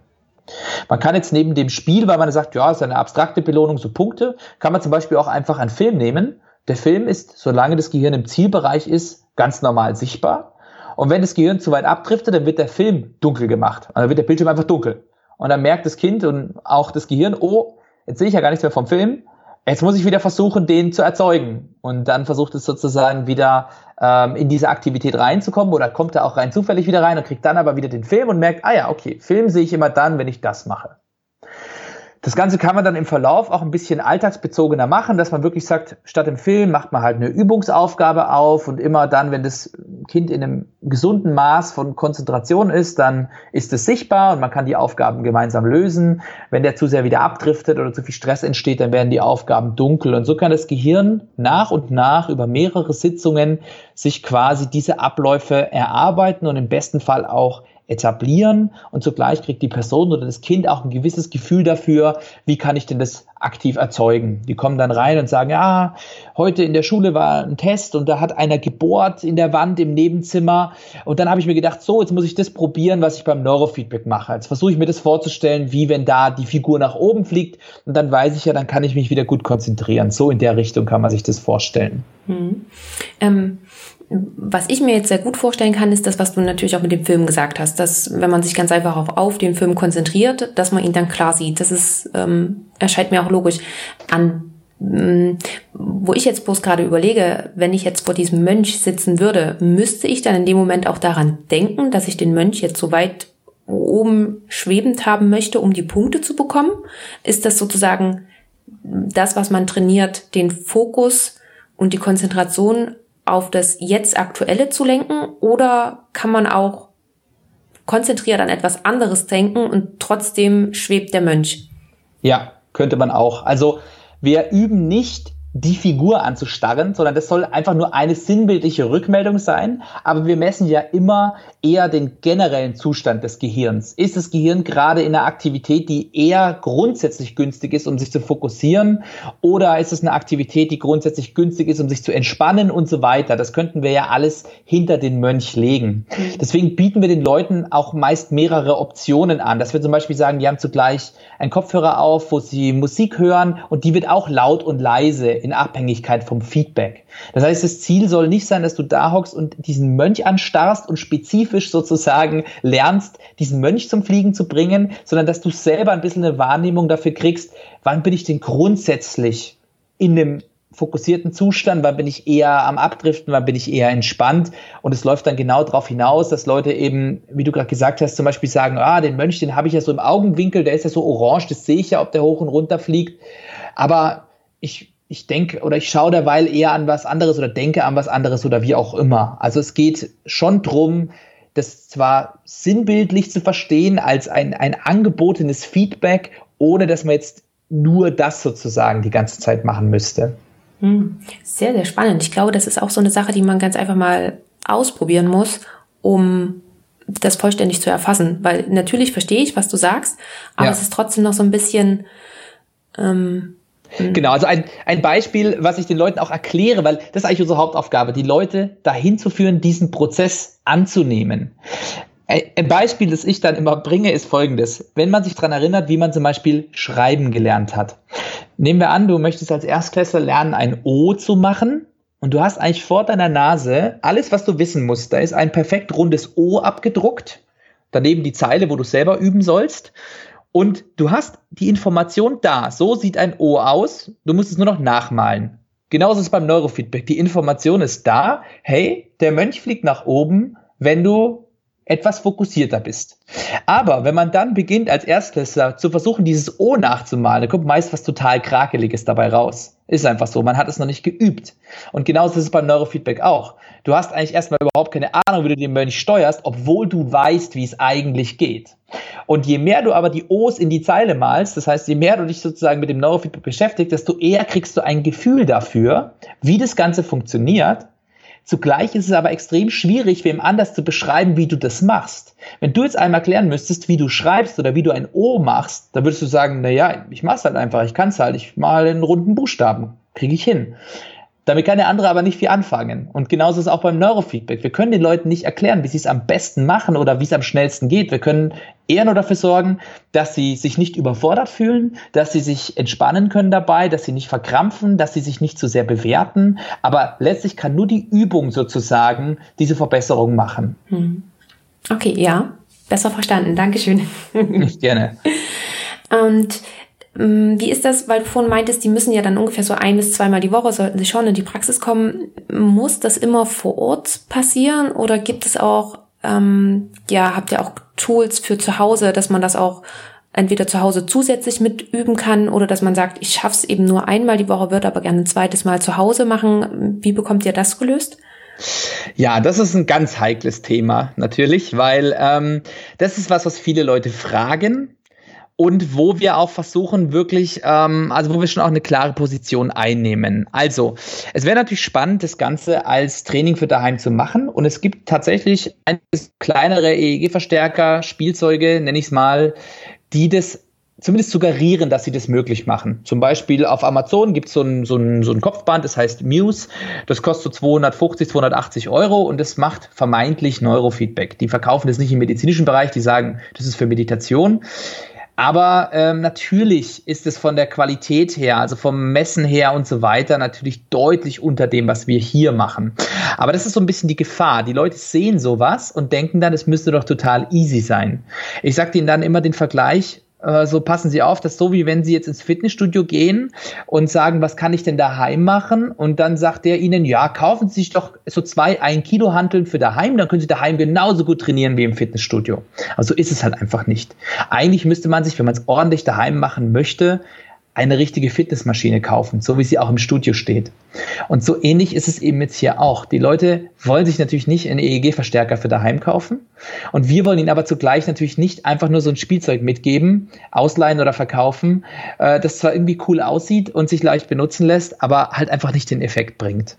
Man kann jetzt neben dem Spiel, weil man sagt, ja, es ist eine abstrakte Belohnung, so Punkte, kann man zum Beispiel auch einfach einen Film nehmen. Der Film ist, solange das Gehirn im Zielbereich ist, ganz normal sichtbar. Und wenn das Gehirn zu weit abdriftet, dann wird der Film dunkel gemacht. Also dann wird der Bildschirm einfach dunkel. Und dann merkt das Kind und auch das Gehirn, oh, jetzt sehe ich ja gar nichts mehr vom Film. Jetzt muss ich wieder versuchen, den zu erzeugen. Und dann versucht es sozusagen wieder ähm, in diese Aktivität reinzukommen oder kommt er auch rein zufällig wieder rein und kriegt dann aber wieder den Film und merkt, ah ja, okay, Film sehe ich immer dann, wenn ich das mache. Das Ganze kann man dann im Verlauf auch ein bisschen alltagsbezogener machen, dass man wirklich sagt, statt im Film macht man halt eine Übungsaufgabe auf und immer dann, wenn das Kind in einem gesunden Maß von Konzentration ist, dann ist es sichtbar und man kann die Aufgaben gemeinsam lösen. Wenn der zu sehr wieder abdriftet oder zu viel Stress entsteht, dann werden die Aufgaben dunkel und so kann das Gehirn nach und nach über mehrere Sitzungen sich quasi diese Abläufe erarbeiten und im besten Fall auch etablieren und zugleich kriegt die Person oder das Kind auch ein gewisses Gefühl dafür, wie kann ich denn das aktiv erzeugen. Die kommen dann rein und sagen, ja, heute in der Schule war ein Test und da hat einer gebohrt in der Wand im Nebenzimmer und dann habe ich mir gedacht, so, jetzt muss ich das probieren, was ich beim Neurofeedback mache. Jetzt versuche ich mir das vorzustellen, wie wenn da die Figur nach oben fliegt und dann weiß ich ja, dann kann ich mich wieder gut konzentrieren. So in der Richtung kann man sich das vorstellen. Hm. Ähm was ich mir jetzt sehr gut vorstellen kann, ist das, was du natürlich auch mit dem Film gesagt hast, dass wenn man sich ganz einfach auf, auf den Film konzentriert, dass man ihn dann klar sieht. Das ist, ähm, erscheint mir auch logisch an. Mm, wo ich jetzt bloß gerade überlege, wenn ich jetzt vor diesem Mönch sitzen würde, müsste ich dann in dem Moment auch daran denken, dass ich den Mönch jetzt so weit oben schwebend haben möchte, um die Punkte zu bekommen? Ist das sozusagen das, was man trainiert, den Fokus und die Konzentration auf das jetzt Aktuelle zu lenken oder kann man auch konzentriert an etwas anderes denken und trotzdem schwebt der Mönch? Ja, könnte man auch. Also wir üben nicht die Figur anzustarren, sondern das soll einfach nur eine sinnbildliche Rückmeldung sein. Aber wir messen ja immer eher den generellen Zustand des Gehirns. Ist das Gehirn gerade in einer Aktivität, die eher grundsätzlich günstig ist, um sich zu fokussieren? Oder ist es eine Aktivität, die grundsätzlich günstig ist, um sich zu entspannen und so weiter? Das könnten wir ja alles hinter den Mönch legen. Deswegen bieten wir den Leuten auch meist mehrere Optionen an. Dass wir zum Beispiel sagen, die haben zugleich einen Kopfhörer auf, wo sie Musik hören und die wird auch laut und leise in Abhängigkeit vom Feedback. Das heißt, das Ziel soll nicht sein, dass du da hockst und diesen Mönch anstarrst und spezifisch sozusagen lernst, diesen Mönch zum Fliegen zu bringen, sondern dass du selber ein bisschen eine Wahrnehmung dafür kriegst, wann bin ich denn grundsätzlich in einem fokussierten Zustand, wann bin ich eher am Abdriften, wann bin ich eher entspannt. Und es läuft dann genau darauf hinaus, dass Leute eben, wie du gerade gesagt hast, zum Beispiel sagen, ah, den Mönch, den habe ich ja so im Augenwinkel, der ist ja so orange, das sehe ich ja, ob der hoch und runter fliegt. Aber ich ich denke oder ich schaue derweil eher an was anderes oder denke an was anderes oder wie auch immer. Also es geht schon drum, das zwar sinnbildlich zu verstehen als ein, ein angebotenes Feedback, ohne dass man jetzt nur das sozusagen die ganze Zeit machen müsste. Hm. Sehr, sehr spannend. Ich glaube, das ist auch so eine Sache, die man ganz einfach mal ausprobieren muss, um das vollständig zu erfassen. Weil natürlich verstehe ich, was du sagst, aber ja. es ist trotzdem noch so ein bisschen ähm. Genau, also ein, ein Beispiel, was ich den Leuten auch erkläre, weil das ist eigentlich unsere Hauptaufgabe, die Leute dahin zu führen, diesen Prozess anzunehmen. Ein Beispiel, das ich dann immer bringe, ist folgendes. Wenn man sich daran erinnert, wie man zum Beispiel schreiben gelernt hat. Nehmen wir an, du möchtest als Erstklässler lernen, ein O zu machen. Und du hast eigentlich vor deiner Nase alles, was du wissen musst. Da ist ein perfekt rundes O abgedruckt. Daneben die Zeile, wo du selber üben sollst. Und du hast die Information da. So sieht ein O aus. Du musst es nur noch nachmalen. Genauso ist es beim Neurofeedback. Die Information ist da. Hey, der Mönch fliegt nach oben, wenn du etwas fokussierter bist. Aber wenn man dann beginnt, als Erstklässler zu versuchen, dieses O nachzumalen, da kommt meist was total Krakeliges dabei raus. Ist einfach so. Man hat es noch nicht geübt. Und genauso ist es beim Neurofeedback auch. Du hast eigentlich erstmal überhaupt keine Ahnung, wie du den Mönch steuerst, obwohl du weißt, wie es eigentlich geht. Und je mehr du aber die O's in die Zeile malst, das heißt, je mehr du dich sozusagen mit dem Neurofeedback beschäftigst, desto eher kriegst du ein Gefühl dafür, wie das Ganze funktioniert Zugleich ist es aber extrem schwierig, wem anders zu beschreiben, wie du das machst. Wenn du jetzt einmal erklären müsstest, wie du schreibst oder wie du ein O machst, dann würdest du sagen, na ja, ich mach's halt einfach, ich kann's halt, ich male einen runden Buchstaben, kriege ich hin. Damit kann der andere aber nicht viel anfangen. Und genauso ist es auch beim Neurofeedback. Wir können den Leuten nicht erklären, wie sie es am besten machen oder wie es am schnellsten geht. Wir können eher nur dafür sorgen, dass sie sich nicht überfordert fühlen, dass sie sich entspannen können dabei, dass sie nicht verkrampfen, dass sie sich nicht zu sehr bewerten. Aber letztlich kann nur die Übung sozusagen diese Verbesserung machen. Hm. Okay, ja, besser verstanden. Dankeschön. Gerne. Und wie ist das, weil du vorhin meintest, die müssen ja dann ungefähr so ein bis zweimal die Woche, sollten sie schon in die Praxis kommen. Muss das immer vor Ort passieren oder gibt es auch, ähm, ja, habt ihr auch Tools für zu Hause, dass man das auch entweder zu Hause zusätzlich mit üben kann oder dass man sagt, ich schaff's eben nur einmal die Woche, würde aber gerne ein zweites Mal zu Hause machen. Wie bekommt ihr das gelöst? Ja, das ist ein ganz heikles Thema natürlich, weil ähm, das ist was, was viele Leute fragen und wo wir auch versuchen, wirklich, ähm, also wo wir schon auch eine klare Position einnehmen. Also, es wäre natürlich spannend, das Ganze als Training für daheim zu machen. Und es gibt tatsächlich kleinere EEG-Verstärker, Spielzeuge, nenne ich es mal, die das zumindest suggerieren, dass sie das möglich machen. Zum Beispiel auf Amazon gibt so es ein, so, ein, so ein Kopfband, das heißt Muse. Das kostet so 250, 280 Euro und das macht vermeintlich Neurofeedback. Die verkaufen das nicht im medizinischen Bereich, die sagen, das ist für Meditation. Aber ähm, natürlich ist es von der Qualität her, also vom Messen her und so weiter, natürlich deutlich unter dem, was wir hier machen. Aber das ist so ein bisschen die Gefahr. Die Leute sehen sowas und denken dann, es müsste doch total easy sein. Ich sage ihnen dann immer den Vergleich, so passen Sie auf, dass so wie wenn Sie jetzt ins Fitnessstudio gehen und sagen, was kann ich denn daheim machen? Und dann sagt der Ihnen, ja, kaufen Sie sich doch so zwei ein Kilo Hanteln für daheim, dann können Sie daheim genauso gut trainieren wie im Fitnessstudio. Also ist es halt einfach nicht. Eigentlich müsste man sich, wenn man es ordentlich daheim machen möchte, eine richtige Fitnessmaschine kaufen, so wie sie auch im Studio steht. Und so ähnlich ist es eben jetzt hier auch. Die Leute wollen sich natürlich nicht einen EEG-Verstärker für daheim kaufen. Und wir wollen ihnen aber zugleich natürlich nicht einfach nur so ein Spielzeug mitgeben, ausleihen oder verkaufen, äh, das zwar irgendwie cool aussieht und sich leicht benutzen lässt, aber halt einfach nicht den Effekt bringt.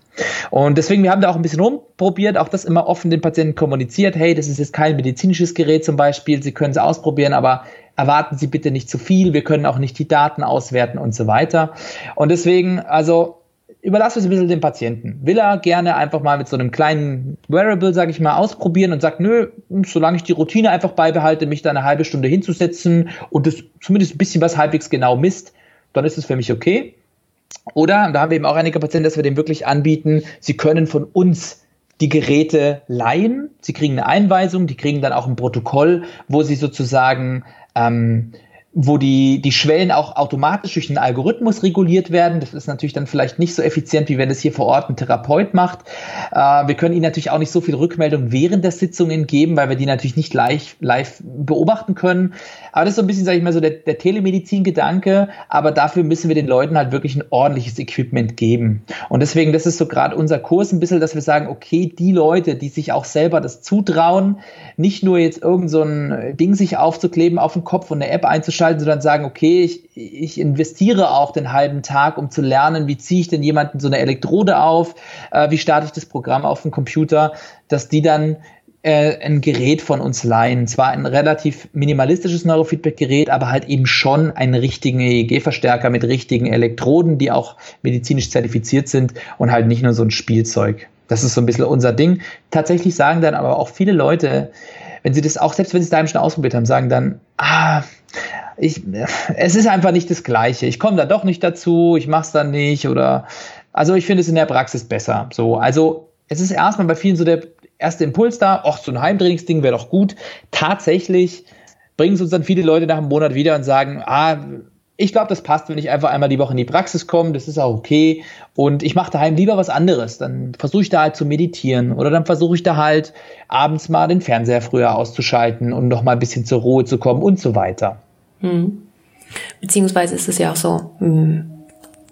Und deswegen, wir haben da auch ein bisschen rumprobiert, auch das immer offen den Patienten kommuniziert. Hey, das ist jetzt kein medizinisches Gerät zum Beispiel, Sie können es ausprobieren, aber erwarten Sie bitte nicht zu viel, wir können auch nicht die Daten auswerten und so weiter. Und deswegen, also überlasse es ein bisschen dem Patienten. Will er gerne einfach mal mit so einem kleinen Wearable, sage ich mal, ausprobieren und sagt, nö, solange ich die Routine einfach beibehalte, mich da eine halbe Stunde hinzusetzen und das zumindest ein bisschen was halbwegs genau misst, dann ist es für mich okay. Oder, da haben wir eben auch einige Patienten, dass wir dem wirklich anbieten, sie können von uns die Geräte leihen. Sie kriegen eine Einweisung, die kriegen dann auch ein Protokoll, wo sie sozusagen ähm, wo die, die Schwellen auch automatisch durch einen Algorithmus reguliert werden. Das ist natürlich dann vielleicht nicht so effizient, wie wenn es hier vor Ort ein Therapeut macht. Äh, wir können Ihnen natürlich auch nicht so viel Rückmeldung während der Sitzungen geben, weil wir die natürlich nicht live, live beobachten können. Aber das ist so ein bisschen, sage ich mal, so der, der Telemedizin-Gedanke. Aber dafür müssen wir den Leuten halt wirklich ein ordentliches Equipment geben. Und deswegen, das ist so gerade unser Kurs ein bisschen, dass wir sagen, okay, die Leute, die sich auch selber das zutrauen, nicht nur jetzt irgend so ein Ding sich aufzukleben auf den Kopf und eine App einzuschalten, umschalten, sondern sagen, okay, ich, ich investiere auch den halben Tag, um zu lernen, wie ziehe ich denn jemanden so eine Elektrode auf, äh, wie starte ich das Programm auf dem Computer, dass die dann äh, ein Gerät von uns leihen. Zwar ein relativ minimalistisches Neurofeedback-Gerät, aber halt eben schon einen richtigen EEG-Verstärker mit richtigen Elektroden, die auch medizinisch zertifiziert sind und halt nicht nur so ein Spielzeug. Das ist so ein bisschen unser Ding. Tatsächlich sagen dann aber auch viele Leute, wenn sie das auch, selbst wenn sie es daheim schon ausprobiert haben, sagen dann, ah, ich, es ist einfach nicht das Gleiche. Ich komme da doch nicht dazu, ich mache es dann nicht oder also ich finde es in der Praxis besser. So, also es ist erstmal bei vielen so der erste Impuls da, ach, so ein Heimtrainingsding wäre doch gut. Tatsächlich bringen es uns dann viele Leute nach einem Monat wieder und sagen, ah, ich glaube, das passt, wenn ich einfach einmal die Woche in die Praxis komme, das ist auch okay. Und ich mache daheim lieber was anderes. Dann versuche ich da halt zu meditieren oder dann versuche ich da halt abends mal den Fernseher früher auszuschalten und noch mal ein bisschen zur Ruhe zu kommen und so weiter. Hm. Beziehungsweise ist es ja auch so, hm,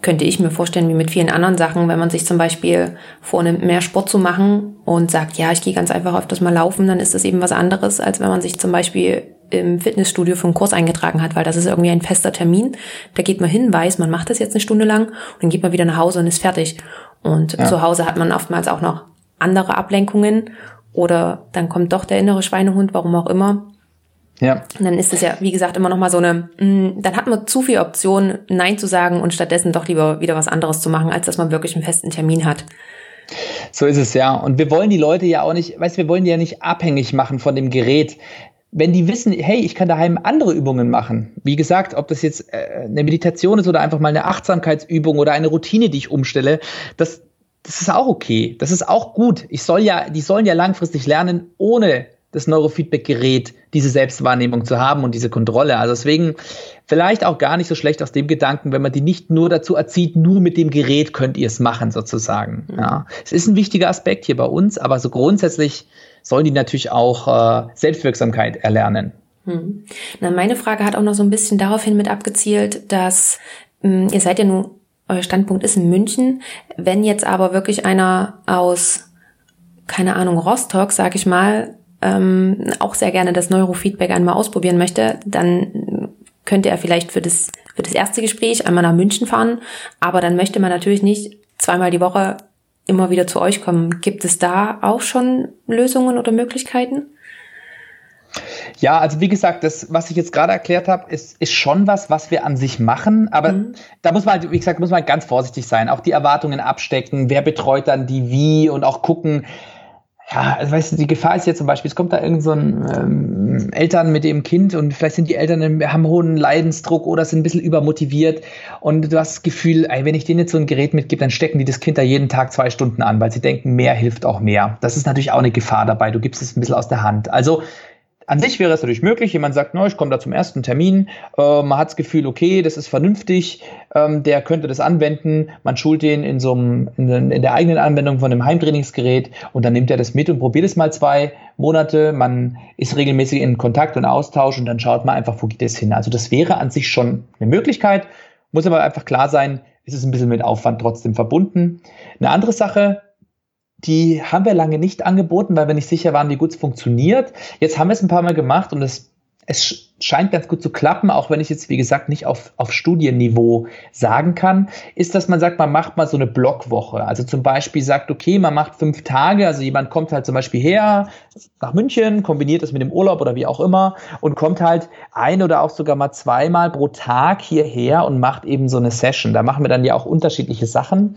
könnte ich mir vorstellen, wie mit vielen anderen Sachen, wenn man sich zum Beispiel vornimmt, mehr Sport zu machen und sagt, ja, ich gehe ganz einfach öfters mal laufen, dann ist das eben was anderes, als wenn man sich zum Beispiel im Fitnessstudio für einen Kurs eingetragen hat, weil das ist irgendwie ein fester Termin. Da geht man hin, weiß, man macht das jetzt eine Stunde lang und dann geht man wieder nach Hause und ist fertig. Und ja. zu Hause hat man oftmals auch noch andere Ablenkungen oder dann kommt doch der innere Schweinehund, warum auch immer. Ja. Und dann ist es ja, wie gesagt, immer noch mal so eine, mh, mm, dann hat man zu viel Option, Nein zu sagen und stattdessen doch lieber wieder was anderes zu machen, als dass man wirklich einen festen Termin hat. So ist es ja. Und wir wollen die Leute ja auch nicht, weißt wir wollen die ja nicht abhängig machen von dem Gerät. Wenn die wissen, hey, ich kann daheim andere Übungen machen. Wie gesagt, ob das jetzt äh, eine Meditation ist oder einfach mal eine Achtsamkeitsübung oder eine Routine, die ich umstelle, das, das ist auch okay. Das ist auch gut. Ich soll ja, die sollen ja langfristig lernen, ohne das Neurofeedback-Gerät diese Selbstwahrnehmung zu haben und diese Kontrolle. Also deswegen vielleicht auch gar nicht so schlecht aus dem Gedanken, wenn man die nicht nur dazu erzieht, nur mit dem Gerät könnt ihr es machen sozusagen. Mhm. Ja. Es ist ein wichtiger Aspekt hier bei uns, aber so grundsätzlich sollen die natürlich auch äh, Selbstwirksamkeit erlernen. Mhm. Na, meine Frage hat auch noch so ein bisschen daraufhin mit abgezielt, dass mh, hm, ihr seid ja nun, euer Standpunkt ist in München. Wenn jetzt aber wirklich einer aus keine Ahnung, Rostock, sag ich mal, ähm, auch sehr gerne das Neurofeedback einmal ausprobieren möchte, dann könnte er vielleicht für das, für das erste Gespräch einmal nach München fahren, aber dann möchte man natürlich nicht zweimal die Woche immer wieder zu euch kommen. Gibt es da auch schon Lösungen oder Möglichkeiten? Ja, also wie gesagt, das, was ich jetzt gerade erklärt habe, ist, ist schon was, was wir an sich machen. Aber mhm. da muss man, wie gesagt, muss man ganz vorsichtig sein. Auch die Erwartungen abstecken. Wer betreut dann die wie und auch gucken, ja, also weißt du, die Gefahr ist ja zum Beispiel, es kommt da irgend so ein ähm, Eltern mit dem Kind und vielleicht sind die Eltern haben hohen Leidensdruck oder sind ein bisschen übermotiviert und du hast das Gefühl, ey, wenn ich denen jetzt so ein Gerät mitgebe, dann stecken die das Kind da jeden Tag zwei Stunden an, weil sie denken, mehr hilft auch mehr. Das ist natürlich auch eine Gefahr dabei. Du gibst es ein bisschen aus der Hand. Also an sich wäre es natürlich möglich, jemand sagt, no, ich komme da zum ersten Termin, äh, man hat das Gefühl, okay, das ist vernünftig, ähm, der könnte das anwenden, man schult den in so einem, in, in, der eigenen Anwendung von einem Heimtrainingsgerät und dann nimmt er das mit und probiert es mal zwei Monate, man ist regelmäßig in Kontakt und Austausch und dann schaut man einfach, wo geht es hin. Also das wäre an sich schon eine Möglichkeit, muss aber einfach klar sein, ist es ein bisschen mit Aufwand trotzdem verbunden. Eine andere Sache, die haben wir lange nicht angeboten, weil wir nicht sicher waren, wie gut es funktioniert. Jetzt haben wir es ein paar Mal gemacht und es, es scheint ganz gut zu klappen, auch wenn ich jetzt, wie gesagt, nicht auf, auf Studienniveau sagen kann, ist, dass man sagt, man macht mal so eine Blockwoche. Also zum Beispiel sagt, okay, man macht fünf Tage, also jemand kommt halt zum Beispiel her nach München, kombiniert das mit dem Urlaub oder wie auch immer und kommt halt ein oder auch sogar mal zweimal pro Tag hierher und macht eben so eine Session. Da machen wir dann ja auch unterschiedliche Sachen.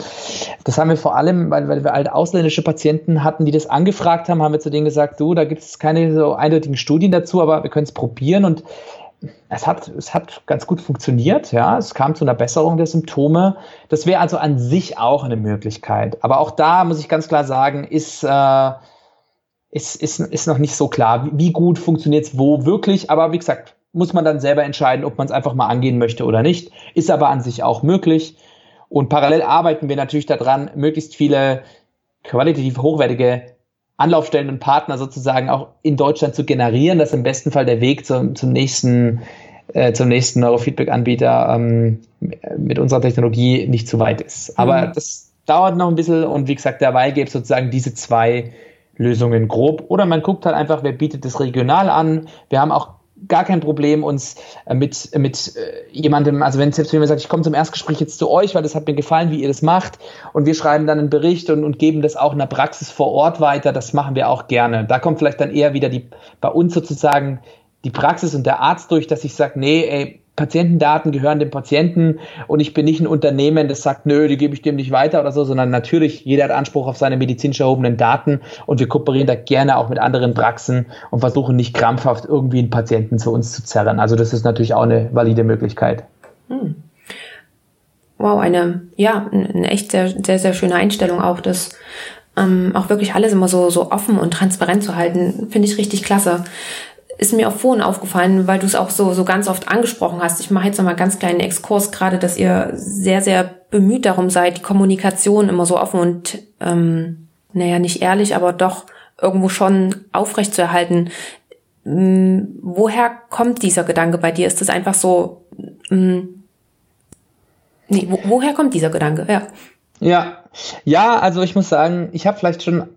Das haben wir vor allem, weil, weil wir halt ausländische Patienten hatten, die das angefragt haben, haben wir zu denen gesagt, du, da gibt es keine so eindeutigen Studien dazu, aber wir können es probieren und es hat, es hat ganz gut funktioniert, ja. Es kam zu einer Besserung der Symptome. Das wäre also an sich auch eine Möglichkeit. Aber auch da muss ich ganz klar sagen, ist, äh, ist, ist, ist noch nicht so klar, wie, wie gut funktioniert es wo wirklich. Aber wie gesagt, muss man dann selber entscheiden, ob man es einfach mal angehen möchte oder nicht. Ist aber an sich auch möglich. Und parallel arbeiten wir natürlich daran, möglichst viele qualitativ hochwertige Anlaufstellen und Partner sozusagen auch in Deutschland zu generieren, dass im besten Fall der Weg zum, zum nächsten äh, zum nächsten Neurofeedback-Anbieter ähm, mit unserer Technologie nicht zu weit ist. Aber mhm. das dauert noch ein bisschen und wie gesagt, dabei gibt es sozusagen diese zwei Lösungen grob. Oder man guckt halt einfach, wer bietet das regional an. Wir haben auch gar kein Problem, uns äh, mit, mit äh, jemandem, also wenn selbst wenn jemand sagt, ich komme zum Erstgespräch jetzt zu euch, weil das hat mir gefallen, wie ihr das macht, und wir schreiben dann einen Bericht und, und geben das auch in der Praxis vor Ort weiter, das machen wir auch gerne. Da kommt vielleicht dann eher wieder die bei uns sozusagen die Praxis und der Arzt durch, dass ich sage, nee, ey, Patientendaten gehören dem Patienten und ich bin nicht ein Unternehmen, das sagt, nö, die gebe ich dem nicht weiter oder so, sondern natürlich, jeder hat Anspruch auf seine medizinisch erhobenen Daten und wir kooperieren da gerne auch mit anderen Praxen und versuchen nicht krampfhaft irgendwie einen Patienten zu uns zu zerren. Also das ist natürlich auch eine valide Möglichkeit. Hm. Wow, eine, ja, eine echt sehr, sehr, sehr schöne Einstellung auch, das ähm, auch wirklich alles immer so, so offen und transparent zu halten, finde ich richtig klasse ist mir auch vorhin aufgefallen, weil du es auch so, so ganz oft angesprochen hast. Ich mache jetzt nochmal ganz kleinen Exkurs, gerade, dass ihr sehr, sehr bemüht darum seid, die Kommunikation immer so offen und, ähm, naja, nicht ehrlich, aber doch irgendwo schon aufrecht zu erhalten. Ähm, woher kommt dieser Gedanke bei dir? Ist das einfach so, ähm, nee, wo, woher kommt dieser Gedanke? Ja. Ja, ja, also ich muss sagen, ich habe vielleicht schon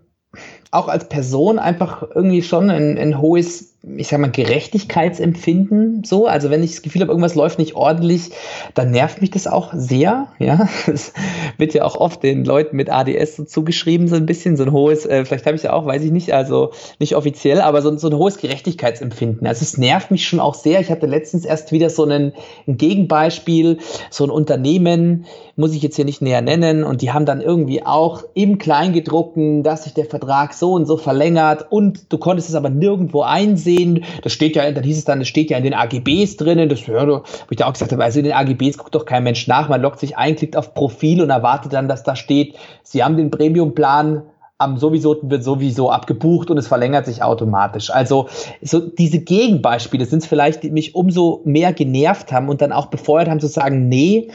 auch als Person einfach irgendwie schon ein, ein hohes ich sag mal, Gerechtigkeitsempfinden so. Also wenn ich das Gefühl habe, irgendwas läuft nicht ordentlich, dann nervt mich das auch sehr. Ja, es wird ja auch oft den Leuten mit ADS so zugeschrieben, so ein bisschen, so ein hohes, äh, vielleicht habe ich ja auch, weiß ich nicht, also nicht offiziell, aber so, so ein hohes Gerechtigkeitsempfinden. Also es nervt mich schon auch sehr. Ich hatte letztens erst wieder so einen, ein Gegenbeispiel, so ein Unternehmen, muss ich jetzt hier nicht näher nennen, und die haben dann irgendwie auch im Kleingedruckten, dass sich der Vertrag so und so verlängert und du konntest es aber nirgendwo einsehen. Das steht ja, dann hieß es dann, das steht ja in den AGBs drinnen. Das, ja, wo ich da auch gesagt habe, also in den AGBs guckt doch kein Mensch nach. Man loggt sich ein, klickt auf Profil und erwartet dann, dass da steht, Sie haben den Premium-Plan am sowieso wird sowieso abgebucht und es verlängert sich automatisch. Also so diese Gegenbeispiele sind es vielleicht, die mich umso mehr genervt haben und dann auch befeuert haben zu sagen, nee,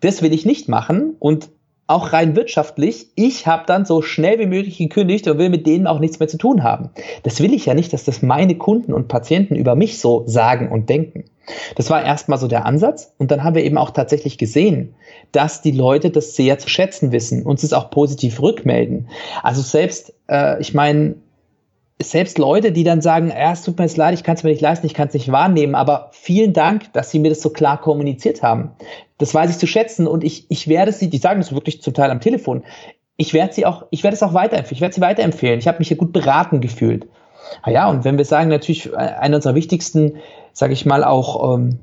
das will ich nicht machen und auch rein wirtschaftlich, ich habe dann so schnell wie möglich gekündigt und will mit denen auch nichts mehr zu tun haben. Das will ich ja nicht, dass das meine Kunden und Patienten über mich so sagen und denken. Das war erstmal so der Ansatz und dann haben wir eben auch tatsächlich gesehen, dass die Leute das sehr zu schätzen wissen und es auch positiv rückmelden. Also selbst, äh, ich meine, selbst Leute, die dann sagen, ja, es tut mir jetzt leid, ich kann es mir nicht leisten, ich kann es nicht wahrnehmen, aber vielen Dank, dass Sie mir das so klar kommuniziert haben. Das weiß ich zu schätzen und ich, ich werde sie, die sagen das wirklich zum Teil am Telefon, ich werde sie auch, ich werde es auch weiterempfehlen, ich werde sie weiterempfehlen. Ich habe mich hier gut beraten gefühlt. Ah ja, und wenn wir sagen, natürlich einer unserer wichtigsten, sage ich mal, auch ähm,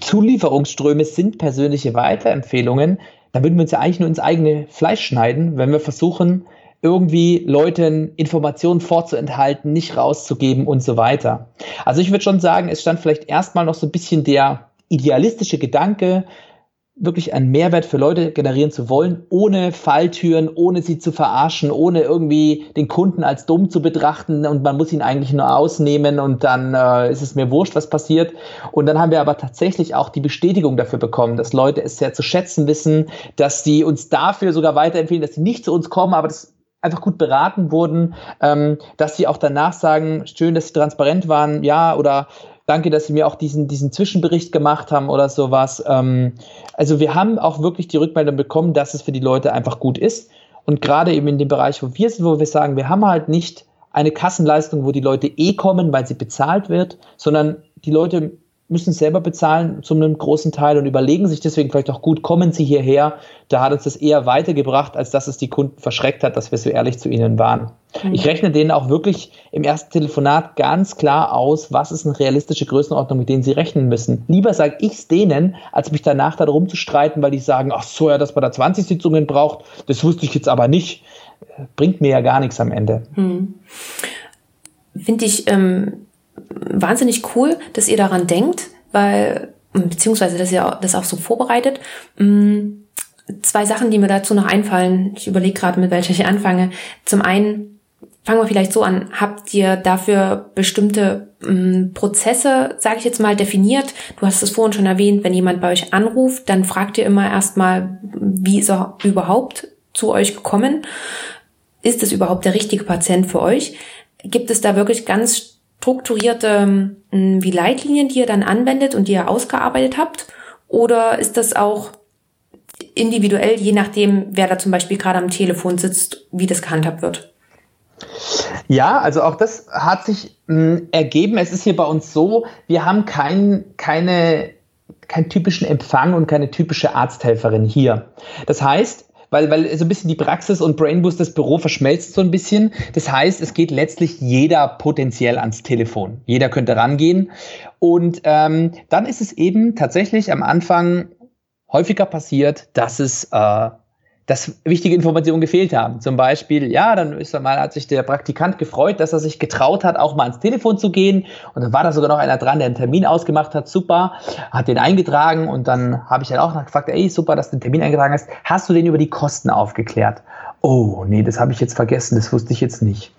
Zulieferungsströme sind persönliche Weiterempfehlungen, dann würden wir uns ja eigentlich nur ins eigene Fleisch schneiden, wenn wir versuchen, irgendwie Leuten Informationen vorzuenthalten, nicht rauszugeben und so weiter. Also ich würde schon sagen, es stand vielleicht erstmal noch so ein bisschen der idealistische Gedanke, wirklich einen Mehrwert für Leute generieren zu wollen, ohne Falltüren, ohne sie zu verarschen, ohne irgendwie den Kunden als dumm zu betrachten und man muss ihn eigentlich nur ausnehmen und dann äh, ist es mir wurscht, was passiert. Und dann haben wir aber tatsächlich auch die Bestätigung dafür bekommen, dass Leute es sehr zu schätzen wissen, dass sie uns dafür sogar weiterempfehlen, dass sie nicht zu uns kommen, aber das einfach gut beraten wurden, ähm, dass sie auch danach sagen, schön, dass sie transparent waren, ja, oder danke, dass Sie mir auch diesen, diesen Zwischenbericht gemacht haben oder sowas. Ähm, also wir haben auch wirklich die Rückmeldung bekommen, dass es für die Leute einfach gut ist. Und gerade eben in dem Bereich, wo wir sind, wo wir sagen, wir haben halt nicht eine Kassenleistung, wo die Leute eh kommen, weil sie bezahlt wird, sondern die Leute müssen es selber bezahlen zu einem großen Teil und überlegen sich deswegen vielleicht auch gut, kommen sie hierher. Da hat uns das eher weitergebracht, als dass es die Kunden verschreckt hat, dass wir so ehrlich zu ihnen waren. Mhm. Ich rechne denen auch wirklich im ersten Telefonat ganz klar aus, was ist eine realistische Größenordnung, mit denen sie rechnen müssen. Lieber sage ich es denen, als mich danach darum zu streiten, weil die sagen, ach so, ja, dass man da 20 Sitzungen braucht, das wusste ich jetzt aber nicht. Bringt mir ja gar nichts am Ende. Mhm. Finde ich ähm, wahnsinnig cool, dass ihr daran denkt, weil, beziehungsweise, dass ihr das auch so vorbereitet. Mm, zwei Sachen, die mir dazu noch einfallen. Ich überlege gerade, mit welcher ich anfange. Zum einen, fangen wir vielleicht so an, habt ihr dafür bestimmte ähm, Prozesse, sage ich jetzt mal, definiert? Du hast es vorhin schon erwähnt, wenn jemand bei euch anruft, dann fragt ihr immer erstmal, wie ist er überhaupt zu euch gekommen? Ist es überhaupt der richtige Patient für euch? Gibt es da wirklich ganz strukturierte ähm, wie Leitlinien, die ihr dann anwendet und die ihr ausgearbeitet habt? Oder ist das auch individuell, je nachdem, wer da zum Beispiel gerade am Telefon sitzt, wie das gehandhabt wird? Ja, also auch das hat sich mh, ergeben. Es ist hier bei uns so, wir haben kein, keine, keinen typischen Empfang und keine typische Arzthelferin hier. Das heißt, weil, weil so ein bisschen die Praxis und Brainboost das Büro verschmelzt so ein bisschen. Das heißt, es geht letztlich jeder potenziell ans Telefon. Jeder könnte rangehen. Und ähm, dann ist es eben tatsächlich am Anfang häufiger passiert, dass es äh, dass wichtige Informationen gefehlt haben. Zum Beispiel, ja, dann ist mal, hat sich der Praktikant gefreut, dass er sich getraut hat, auch mal ans Telefon zu gehen. Und dann war da sogar noch einer dran, der einen Termin ausgemacht hat. Super, hat den eingetragen. Und dann habe ich dann auch noch gefragt, ey, super, dass du den Termin eingetragen hast. Hast du den über die Kosten aufgeklärt? Oh, nee, das habe ich jetzt vergessen, das wusste ich jetzt nicht.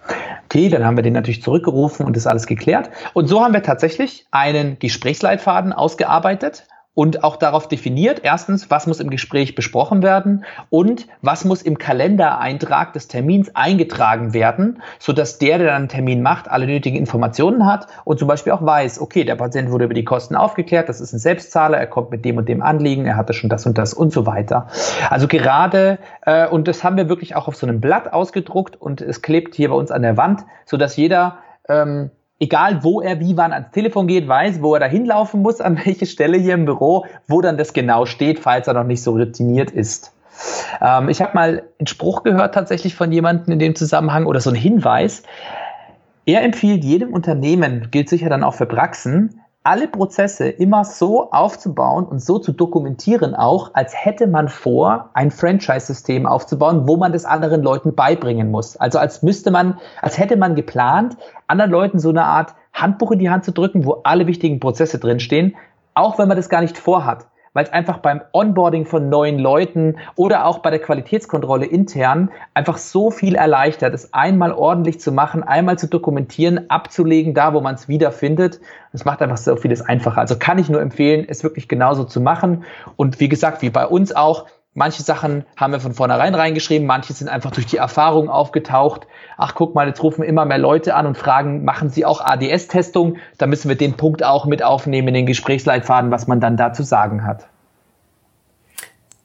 Okay, dann haben wir den natürlich zurückgerufen und das alles geklärt. Und so haben wir tatsächlich einen Gesprächsleitfaden ausgearbeitet und auch darauf definiert, erstens, was muss im Gespräch besprochen werden und was muss im Kalendereintrag des Termins eingetragen werden, sodass der, der dann einen Termin macht, alle nötigen Informationen hat und zum Beispiel auch weiß, okay, der Patient wurde über die Kosten aufgeklärt, das ist ein Selbstzahler, er kommt mit dem und dem Anliegen, er hatte schon das und das und so weiter. Also gerade, äh, und das haben wir wirklich auch auf so einem Blatt ausgedruckt und es klebt hier bei uns an der Wand, sodass jeder ähm, egal wo er wie wann ans Telefon geht, weiß, wo er da hinlaufen muss, an welche Stelle hier im Büro, wo dann das genau steht, falls er noch nicht so routiniert ist. Ähm, ich habe mal einen Spruch gehört tatsächlich von jemandem in dem Zusammenhang oder so einen Hinweis. Er empfiehlt jedem Unternehmen, gilt sicher dann auch für Praxen, alle Prozesse immer so aufzubauen und so zu dokumentieren auch, als hätte man vor, ein Franchise-System aufzubauen, wo man das anderen Leuten beibringen muss. Also als müsste man, als hätte man geplant, anderen Leuten so eine Art Handbuch in die Hand zu drücken, wo alle wichtigen Prozesse drinstehen, auch wenn man das gar nicht vorhat weil es einfach beim Onboarding von neuen Leuten oder auch bei der Qualitätskontrolle intern einfach so viel erleichtert, es einmal ordentlich zu machen, einmal zu dokumentieren, abzulegen, da wo man es wiederfindet. Es macht einfach so vieles einfacher. Also kann ich nur empfehlen, es wirklich genauso zu machen. Und wie gesagt, wie bei uns auch, Manche Sachen haben wir von vornherein reingeschrieben, manche sind einfach durch die Erfahrung aufgetaucht. Ach, guck mal, jetzt rufen immer mehr Leute an und fragen, machen Sie auch ADS-Testung? Da müssen wir den Punkt auch mit aufnehmen in den Gesprächsleitfaden, was man dann da zu sagen hat.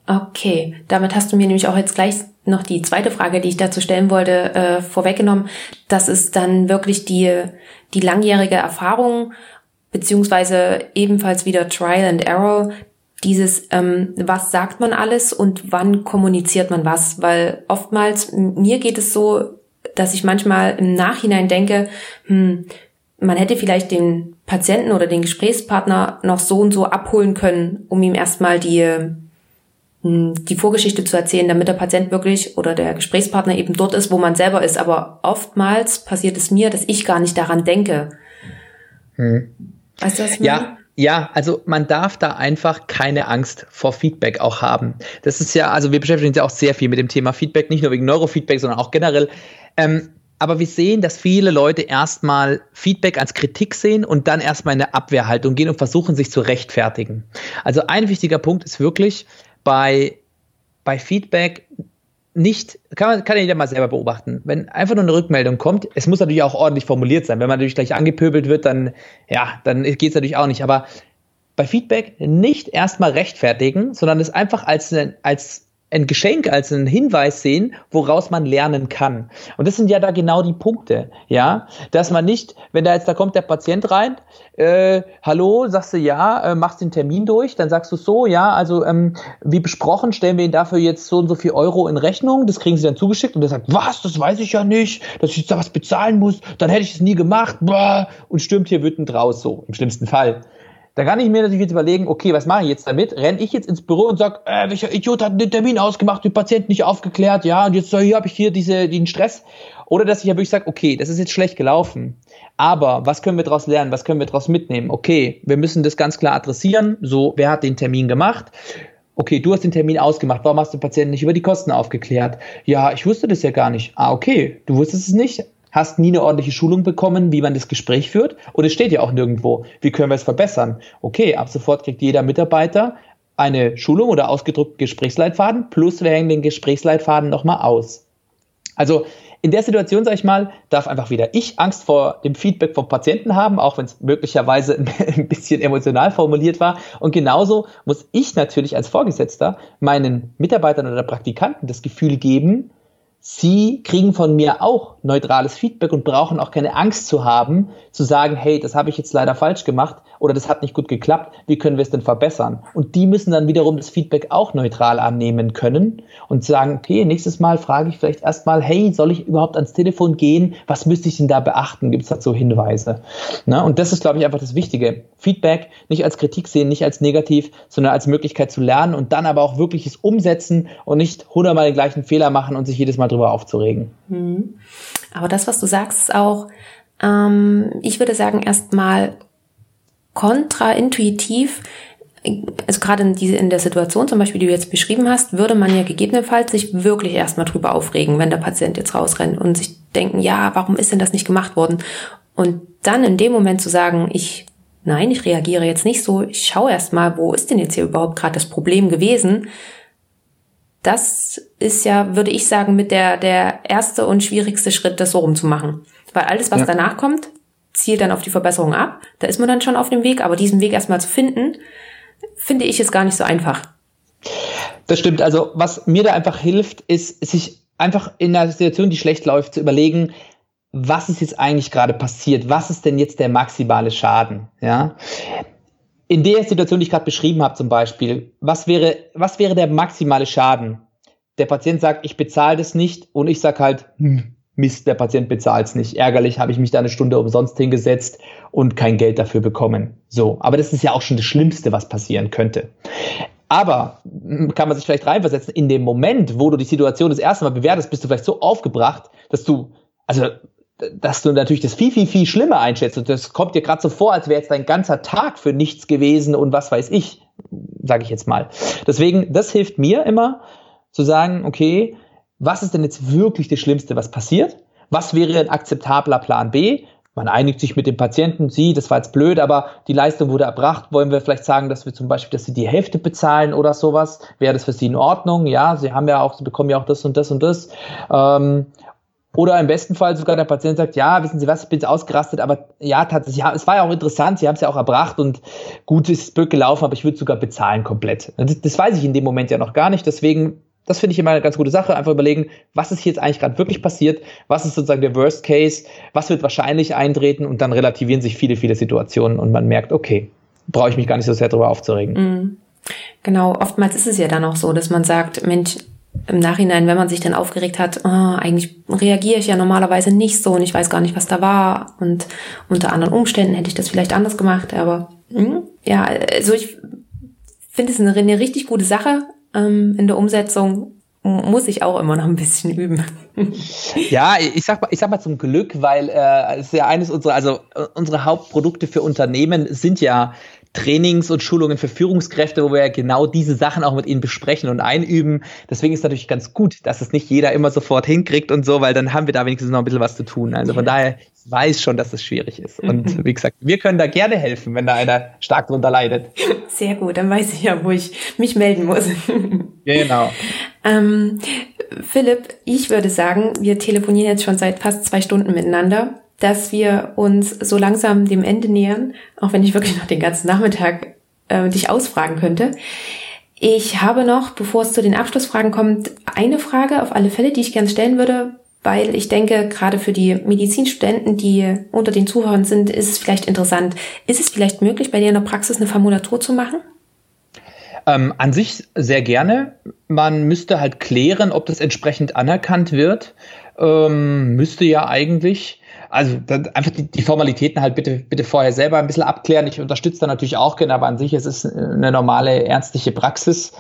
Okay, damit hast du mir nämlich auch jetzt gleich noch die zweite Frage, die ich dazu stellen wollte, äh, vorweggenommen. Das ist dann wirklich die, die langjährige Erfahrung, beziehungsweise ebenfalls wieder Trial and Error, dieses, ähm, was sagt man alles und wann kommuniziert man was? Weil oftmals, mir geht es so, dass ich manchmal im Nachhinein denke, hm, man hätte vielleicht den Patienten oder den Gesprächspartner noch so und so abholen können, um ihm erstmal die, hm, die Vorgeschichte zu erzählen, damit der Patient wirklich oder der Gesprächspartner eben dort ist, wo man selber ist. Aber oftmals passiert es mir, dass ich gar nicht daran denke. Hm. Weißt du, was ich meine? Ja, ja, also man darf da einfach keine Angst vor Feedback auch haben. Das ist ja, also wir beschäftigen uns ja auch sehr viel mit dem Thema Feedback, nicht nur wegen Neurofeedback, sondern auch generell. Ähm, aber wir sehen, dass viele Leute erstmal Feedback als Kritik sehen und dann erstmal in eine Abwehrhaltung gehen und versuchen, sich zu rechtfertigen. Also ein wichtiger Punkt ist wirklich bei, bei Feedback nicht, kann, man, kann jeder mal selber beobachten. Wenn einfach nur eine Rückmeldung kommt, es muss natürlich auch ordentlich formuliert sein. Wenn man natürlich gleich angepöbelt wird, dann, ja, dann geht es natürlich auch nicht. Aber bei Feedback nicht erstmal rechtfertigen, sondern es einfach als, als ein Geschenk, als einen Hinweis sehen, woraus man lernen kann. Und das sind ja da genau die Punkte, ja, dass man nicht, wenn da jetzt da kommt der Patient rein, äh, hallo, sagst du ja, äh, machst den Termin durch, dann sagst du so, ja, also ähm, wie besprochen, stellen wir Ihnen dafür jetzt so und so viel Euro in Rechnung, das kriegen Sie dann zugeschickt und der sagt, was, das weiß ich ja nicht, dass ich jetzt da was bezahlen muss, dann hätte ich es nie gemacht, blah, und stürmt hier wütend raus, so im schlimmsten Fall. Da kann ich mir natürlich jetzt überlegen, okay, was mache ich jetzt damit? Renne ich jetzt ins Büro und sage, äh, welcher Idiot hat den Termin ausgemacht, den Patienten nicht aufgeklärt, ja, und jetzt habe ich hier diese, den Stress. Oder dass ich ja wirklich sage, okay, das ist jetzt schlecht gelaufen. Aber was können wir daraus lernen? Was können wir daraus mitnehmen? Okay, wir müssen das ganz klar adressieren. So, wer hat den Termin gemacht? Okay, du hast den Termin ausgemacht. Warum hast du den Patienten nicht über die Kosten aufgeklärt? Ja, ich wusste das ja gar nicht. Ah, okay, du wusstest es nicht hast nie eine ordentliche Schulung bekommen, wie man das Gespräch führt. Und es steht ja auch nirgendwo, wie können wir es verbessern. Okay, ab sofort kriegt jeder Mitarbeiter eine Schulung oder ausgedruckten Gesprächsleitfaden, plus wir hängen den Gesprächsleitfaden nochmal aus. Also in der Situation, sage ich mal, darf einfach wieder ich Angst vor dem Feedback vom Patienten haben, auch wenn es möglicherweise ein bisschen emotional formuliert war. Und genauso muss ich natürlich als Vorgesetzter meinen Mitarbeitern oder Praktikanten das Gefühl geben, Sie kriegen von mir auch neutrales Feedback und brauchen auch keine Angst zu haben, zu sagen, hey, das habe ich jetzt leider falsch gemacht oder das hat nicht gut geklappt, wie können wir es denn verbessern? Und die müssen dann wiederum das Feedback auch neutral annehmen können und sagen, okay, nächstes Mal frage ich vielleicht erstmal, hey, soll ich überhaupt ans Telefon gehen? Was müsste ich denn da beachten? Gibt es dazu Hinweise? Na, und das ist, glaube ich, einfach das Wichtige. Feedback nicht als Kritik sehen, nicht als negativ, sondern als Möglichkeit zu lernen und dann aber auch wirkliches umsetzen und nicht hundertmal den gleichen Fehler machen und sich jedes Mal drüber aufzuregen. Mhm. Aber das, was du sagst, ist auch, ähm, ich würde sagen, erstmal kontraintuitiv, also gerade in, diese, in der Situation zum Beispiel, die du jetzt beschrieben hast, würde man ja gegebenenfalls sich wirklich erstmal drüber aufregen, wenn der Patient jetzt rausrennt und sich denken, ja, warum ist denn das nicht gemacht worden? Und dann in dem Moment zu sagen, ich, nein, ich reagiere jetzt nicht so, ich schaue erstmal, wo ist denn jetzt hier überhaupt gerade das Problem gewesen? Das ist ja, würde ich sagen, mit der, der erste und schwierigste Schritt, das so rumzumachen. Weil alles, was ja. danach kommt, zielt dann auf die Verbesserung ab. Da ist man dann schon auf dem Weg, aber diesen Weg erstmal zu finden, finde ich es gar nicht so einfach. Das stimmt. Also, was mir da einfach hilft, ist, sich einfach in einer Situation, die schlecht läuft, zu überlegen, was ist jetzt eigentlich gerade passiert? Was ist denn jetzt der maximale Schaden? Ja. In der Situation, die ich gerade beschrieben habe, zum Beispiel, was wäre, was wäre der maximale Schaden? Der Patient sagt, ich bezahle das nicht und ich sage halt, hm, Mist, der Patient bezahlt es nicht. Ärgerlich, habe ich mich da eine Stunde umsonst hingesetzt und kein Geld dafür bekommen. So, aber das ist ja auch schon das Schlimmste, was passieren könnte. Aber hm, kann man sich vielleicht reinversetzen, in dem Moment, wo du die Situation das erste Mal bewertest, bist du vielleicht so aufgebracht, dass du, also dass du natürlich das viel, viel, viel schlimmer einschätzt. Und das kommt dir gerade so vor, als wäre jetzt dein ganzer Tag für nichts gewesen und was weiß ich, sage ich jetzt mal. Deswegen, das hilft mir immer zu sagen, okay, was ist denn jetzt wirklich das Schlimmste, was passiert? Was wäre ein akzeptabler Plan B? Man einigt sich mit dem Patienten, sie, das war jetzt blöd, aber die Leistung wurde erbracht. Wollen wir vielleicht sagen, dass wir zum Beispiel, dass sie die Hälfte bezahlen oder sowas? Wäre das für sie in Ordnung? Ja, sie haben ja auch, sie bekommen ja auch das und das und das. Ähm, oder im besten Fall sogar der Patient sagt, ja, wissen Sie was, ich bin jetzt ausgerastet, aber ja, tatsächlich, ja, es war ja auch interessant, Sie haben es ja auch erbracht und gut ist blöd gelaufen, aber ich würde sogar bezahlen komplett. Das, das weiß ich in dem Moment ja noch gar nicht, deswegen, das finde ich immer eine ganz gute Sache, einfach überlegen, was ist hier jetzt eigentlich gerade wirklich passiert, was ist sozusagen der Worst Case, was wird wahrscheinlich eintreten und dann relativieren sich viele, viele Situationen und man merkt, okay, brauche ich mich gar nicht so sehr darüber aufzuregen. Mhm. Genau, oftmals ist es ja dann auch so, dass man sagt, Mensch, im Nachhinein, wenn man sich dann aufgeregt hat, oh, eigentlich reagiere ich ja normalerweise nicht so und ich weiß gar nicht, was da war und unter anderen Umständen hätte ich das vielleicht anders gemacht, aber mh, hm, ja, also ich finde es eine, eine, richtig gute Sache ähm, in der Umsetzung muss ich auch immer noch ein bisschen üben. Ja, ich sag mal, ich sag mal zum Glück, weil äh, es ist ja eines unserer, also äh, unsere Hauptprodukte für Unternehmen sind ja Trainings und Schulungen für Führungskräfte, wo wir ja genau diese Sachen auch mit ihnen besprechen und einüben. Deswegen ist natürlich ganz gut, dass es nicht jeder immer sofort hinkriegt und so, weil dann haben wir da wenigstens noch ein bisschen was zu tun. Also von daher ich weiß schon, dass es schwierig ist. Und mhm. wie gesagt, wir können da gerne helfen, wenn da einer stark drunter leidet. Sehr gut, dann weiß ich ja, wo ich mich melden muss. Genau. ähm, Philipp, ich würde sagen, wir telefonieren jetzt schon seit fast zwei Stunden miteinander dass wir uns so langsam dem Ende nähern, auch wenn ich wirklich noch den ganzen Nachmittag äh, dich ausfragen könnte. Ich habe noch, bevor es zu den Abschlussfragen kommt, eine Frage auf alle Fälle, die ich gerne stellen würde, weil ich denke, gerade für die Medizinstudenten, die unter den Zuhörern sind, ist es vielleicht interessant. Ist es vielleicht möglich, bei dir in der Praxis eine Formulatur zu machen? Ähm, an sich sehr gerne. Man müsste halt klären, ob das entsprechend anerkannt wird. Ähm, müsste ja eigentlich also einfach die, die, Formalitäten halt bitte, bitte vorher selber ein bisschen abklären. Ich unterstütze da natürlich auch gerne, aber an sich es ist eine normale ärztliche Praxis,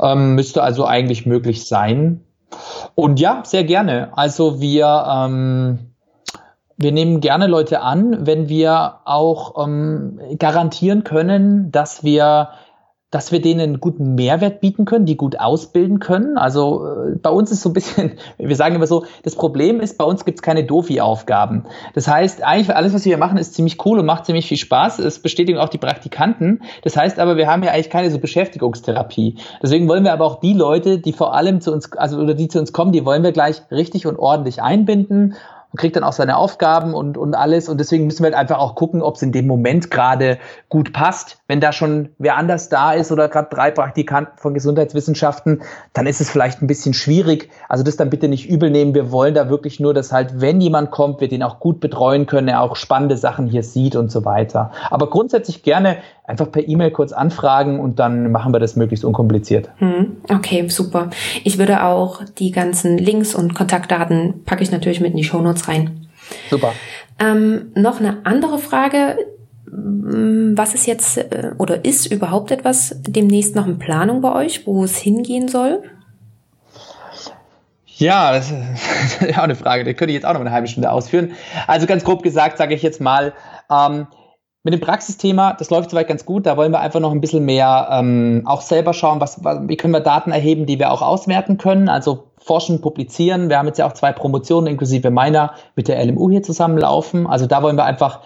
ähm, müsste also eigentlich möglich sein. Und ja, sehr gerne. Also wir, ähm, wir nehmen gerne Leute an, wenn wir auch ähm, garantieren können, dass wir dass wir denen einen guten Mehrwert bieten können, die gut ausbilden können. Also äh, bei uns ist so ein bisschen, wir sagen immer so, das Problem ist, bei uns gibt es keine Dofi-Aufgaben. Das heißt, eigentlich alles, was wir machen, ist ziemlich cool und macht ziemlich viel Spaß. Es bestätigen auch die Praktikanten. Das heißt aber, wir haben ja eigentlich keine so Beschäftigungstherapie. Deswegen wollen wir aber auch die Leute, die vor allem zu uns, also oder die zu uns kommen, die wollen wir gleich richtig und ordentlich einbinden und kriegt dann auch seine Aufgaben und, und alles. Und deswegen müssen wir halt einfach auch gucken, ob es in dem Moment gerade gut passt. Wenn da schon wer anders da ist oder gerade drei Praktikanten von Gesundheitswissenschaften, dann ist es vielleicht ein bisschen schwierig. Also das dann bitte nicht übel nehmen. Wir wollen da wirklich nur, dass halt, wenn jemand kommt, wir den auch gut betreuen können, er auch spannende Sachen hier sieht und so weiter. Aber grundsätzlich gerne einfach per E-Mail kurz anfragen und dann machen wir das möglichst unkompliziert. Hm, okay, super. Ich würde auch die ganzen Links und Kontaktdaten packe ich natürlich mit in die Shownotes rein. Super. Ähm, noch eine andere Frage. Hm, was ist jetzt äh, oder ist überhaupt etwas demnächst noch in Planung bei euch, wo es hingehen soll? Ja, das ist ja auch eine Frage, die könnte ich jetzt auch noch eine halbe Stunde ausführen. Also ganz grob gesagt, sage ich jetzt mal, ähm, mit dem Praxisthema, das läuft soweit ganz gut. Da wollen wir einfach noch ein bisschen mehr ähm, auch selber schauen, was, wie können wir Daten erheben, die wir auch auswerten können. Also forschen, publizieren. Wir haben jetzt ja auch zwei Promotionen inklusive meiner mit der LMU hier zusammenlaufen. Also da wollen wir einfach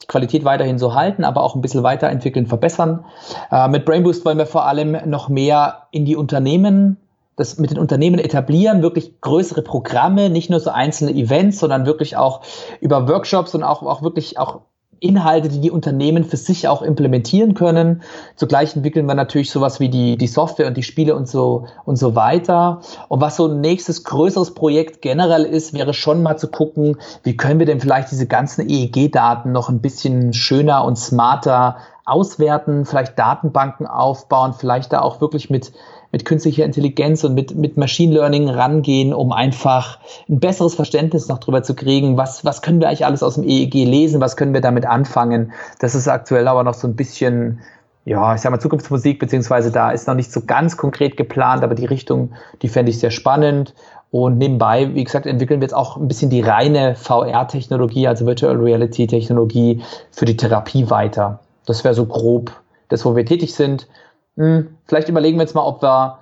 die Qualität weiterhin so halten, aber auch ein bisschen weiterentwickeln, verbessern. Äh, mit Brainboost wollen wir vor allem noch mehr in die Unternehmen das mit den Unternehmen etablieren, wirklich größere Programme, nicht nur so einzelne Events, sondern wirklich auch über Workshops und auch, auch wirklich auch Inhalte, die die Unternehmen für sich auch implementieren können. Zugleich entwickeln wir natürlich sowas wie die, die Software und die Spiele und so, und so weiter. Und was so ein nächstes größeres Projekt generell ist, wäre schon mal zu gucken, wie können wir denn vielleicht diese ganzen EEG-Daten noch ein bisschen schöner und smarter auswerten, vielleicht Datenbanken aufbauen, vielleicht da auch wirklich mit mit künstlicher Intelligenz und mit, mit Machine Learning rangehen, um einfach ein besseres Verständnis noch drüber zu kriegen, was, was können wir eigentlich alles aus dem EEG lesen, was können wir damit anfangen. Das ist aktuell aber noch so ein bisschen, ja, ich sag mal Zukunftsmusik, beziehungsweise da ist noch nicht so ganz konkret geplant, aber die Richtung, die fände ich sehr spannend. Und nebenbei, wie gesagt, entwickeln wir jetzt auch ein bisschen die reine VR-Technologie, also Virtual Reality-Technologie für die Therapie weiter. Das wäre so grob das, wo wir tätig sind hm, vielleicht überlegen wir jetzt mal, ob wir,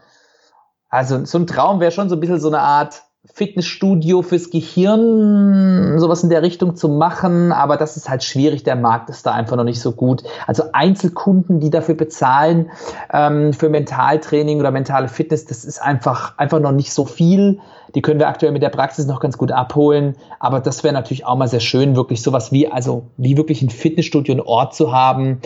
also so ein Traum wäre schon so ein bisschen so eine Art Fitnessstudio fürs Gehirn, sowas in der Richtung zu machen, aber das ist halt schwierig, der Markt ist da einfach noch nicht so gut. Also Einzelkunden, die dafür bezahlen, ähm, für Mentaltraining oder mentale Fitness, das ist einfach, einfach noch nicht so viel. Die können wir aktuell mit der Praxis noch ganz gut abholen, aber das wäre natürlich auch mal sehr schön, wirklich sowas wie, also wie wirklich ein Fitnessstudio, einen Ort zu haben,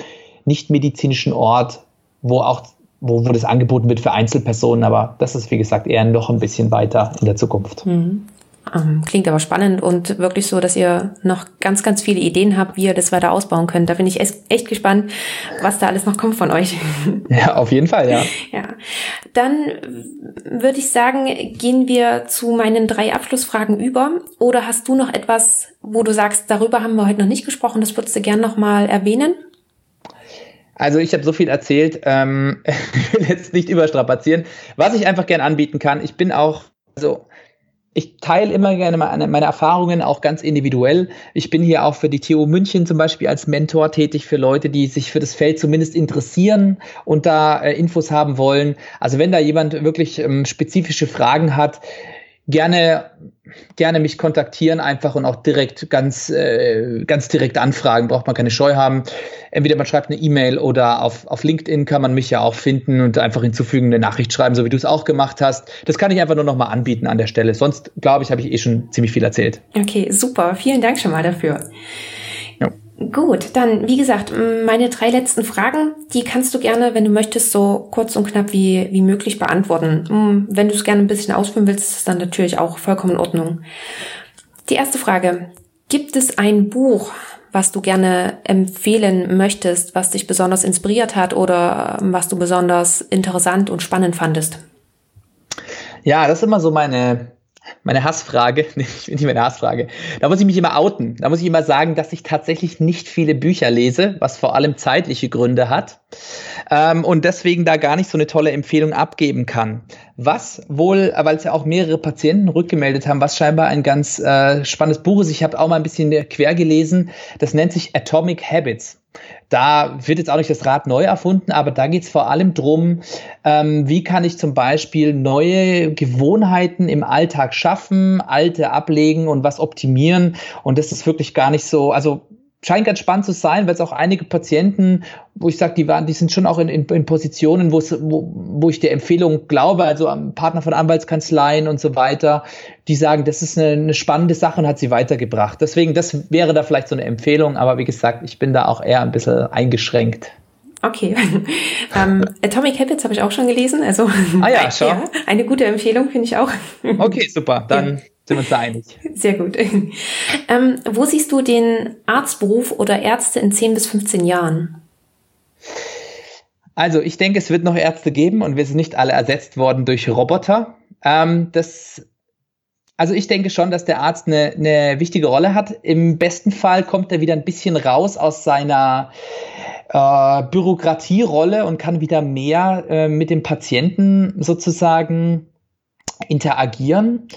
nicht medizinischen Ort, wo auch wo, wo das angeboten wird für Einzelpersonen, aber das ist, wie gesagt, eher noch ein bisschen weiter in der Zukunft. Mhm. Ähm, klingt aber spannend und wirklich so, dass ihr noch ganz, ganz viele Ideen habt, wie ihr das weiter ausbauen könnt. Da bin ich echt gespannt, was da alles noch kommt von euch. Ja, auf jeden Fall, ja. Ja. Dann würde ich sagen, gehen wir zu meinen drei Abschlussfragen über. Oder hast du noch etwas, wo du sagst, darüber haben wir heute noch nicht gesprochen, das würdest du gern nochmal erwähnen? Also ich habe so viel erzählt, ähm, ich will jetzt nicht überstrapazieren. Was ich einfach gerne anbieten kann, ich bin auch, also ich teile immer gerne meine, meine, Erfahrungen auch ganz individuell. Ich bin hier auch für die TU München zum Beispiel als Mentor tätig für Leute, die sich für das Feld zumindest interessieren und da äh, Infos haben wollen. Also wenn da jemand wirklich ähm, spezifische Fragen hat, gerne gerne mich kontaktieren einfach und auch direkt ganz äh, ganz direkt anfragen. Braucht man keine Scheu haben. Entweder man schreibt eine E-Mail oder auf, auf LinkedIn kann man mich ja auch finden und einfach hinzufügen eine Nachricht schreiben so wie du es auch gemacht hast. Das kann ich einfach nur noch mal anbieten an der Stelle. Sonst glaube ich habe ich eh schon ziemlich viel erzählt. Okay super. Vielen Dank schon mal dafür Gut, dann wie gesagt, meine drei letzten Fragen, die kannst du gerne, wenn du möchtest, so kurz und knapp wie, wie möglich beantworten. Wenn du es gerne ein bisschen ausführen willst, ist das dann natürlich auch vollkommen in Ordnung. Die erste Frage, gibt es ein Buch, was du gerne empfehlen möchtest, was dich besonders inspiriert hat oder was du besonders interessant und spannend fandest? Ja, das ist immer so meine meine Hassfrage, nicht meine Hassfrage, da muss ich mich immer outen. Da muss ich immer sagen, dass ich tatsächlich nicht viele Bücher lese, was vor allem zeitliche Gründe hat ähm, und deswegen da gar nicht so eine tolle Empfehlung abgeben kann. Was wohl, weil es ja auch mehrere Patienten rückgemeldet haben, was scheinbar ein ganz äh, spannendes Buch ist. Ich habe auch mal ein bisschen quer gelesen. Das nennt sich Atomic Habits. Da wird jetzt auch nicht das Rad neu erfunden, aber da geht es vor allem drum, ähm, wie kann ich zum Beispiel neue Gewohnheiten im Alltag schaffen, alte ablegen und was optimieren. Und das ist wirklich gar nicht so, also scheint ganz spannend zu sein, weil es auch einige Patienten, wo ich sage, die waren, die sind schon auch in, in, in Positionen, wo, wo ich der Empfehlung glaube, also am Partner von Anwaltskanzleien und so weiter, die sagen, das ist eine, eine spannende Sache und hat sie weitergebracht. Deswegen, das wäre da vielleicht so eine Empfehlung, aber wie gesagt, ich bin da auch eher ein bisschen eingeschränkt. Okay. ähm, Atomic Habits habe ich auch schon gelesen. Also ah ja, schau. Ja, eine gute Empfehlung finde ich auch. okay, super. Dann ja sind wir uns da einig. Sehr gut. Ähm, wo siehst du den Arztberuf oder Ärzte in 10 bis 15 Jahren? Also ich denke, es wird noch Ärzte geben und wir sind nicht alle ersetzt worden durch Roboter. Ähm, das, also ich denke schon, dass der Arzt eine, eine wichtige Rolle hat. Im besten Fall kommt er wieder ein bisschen raus aus seiner äh, Bürokratierolle und kann wieder mehr äh, mit dem Patienten sozusagen interagieren.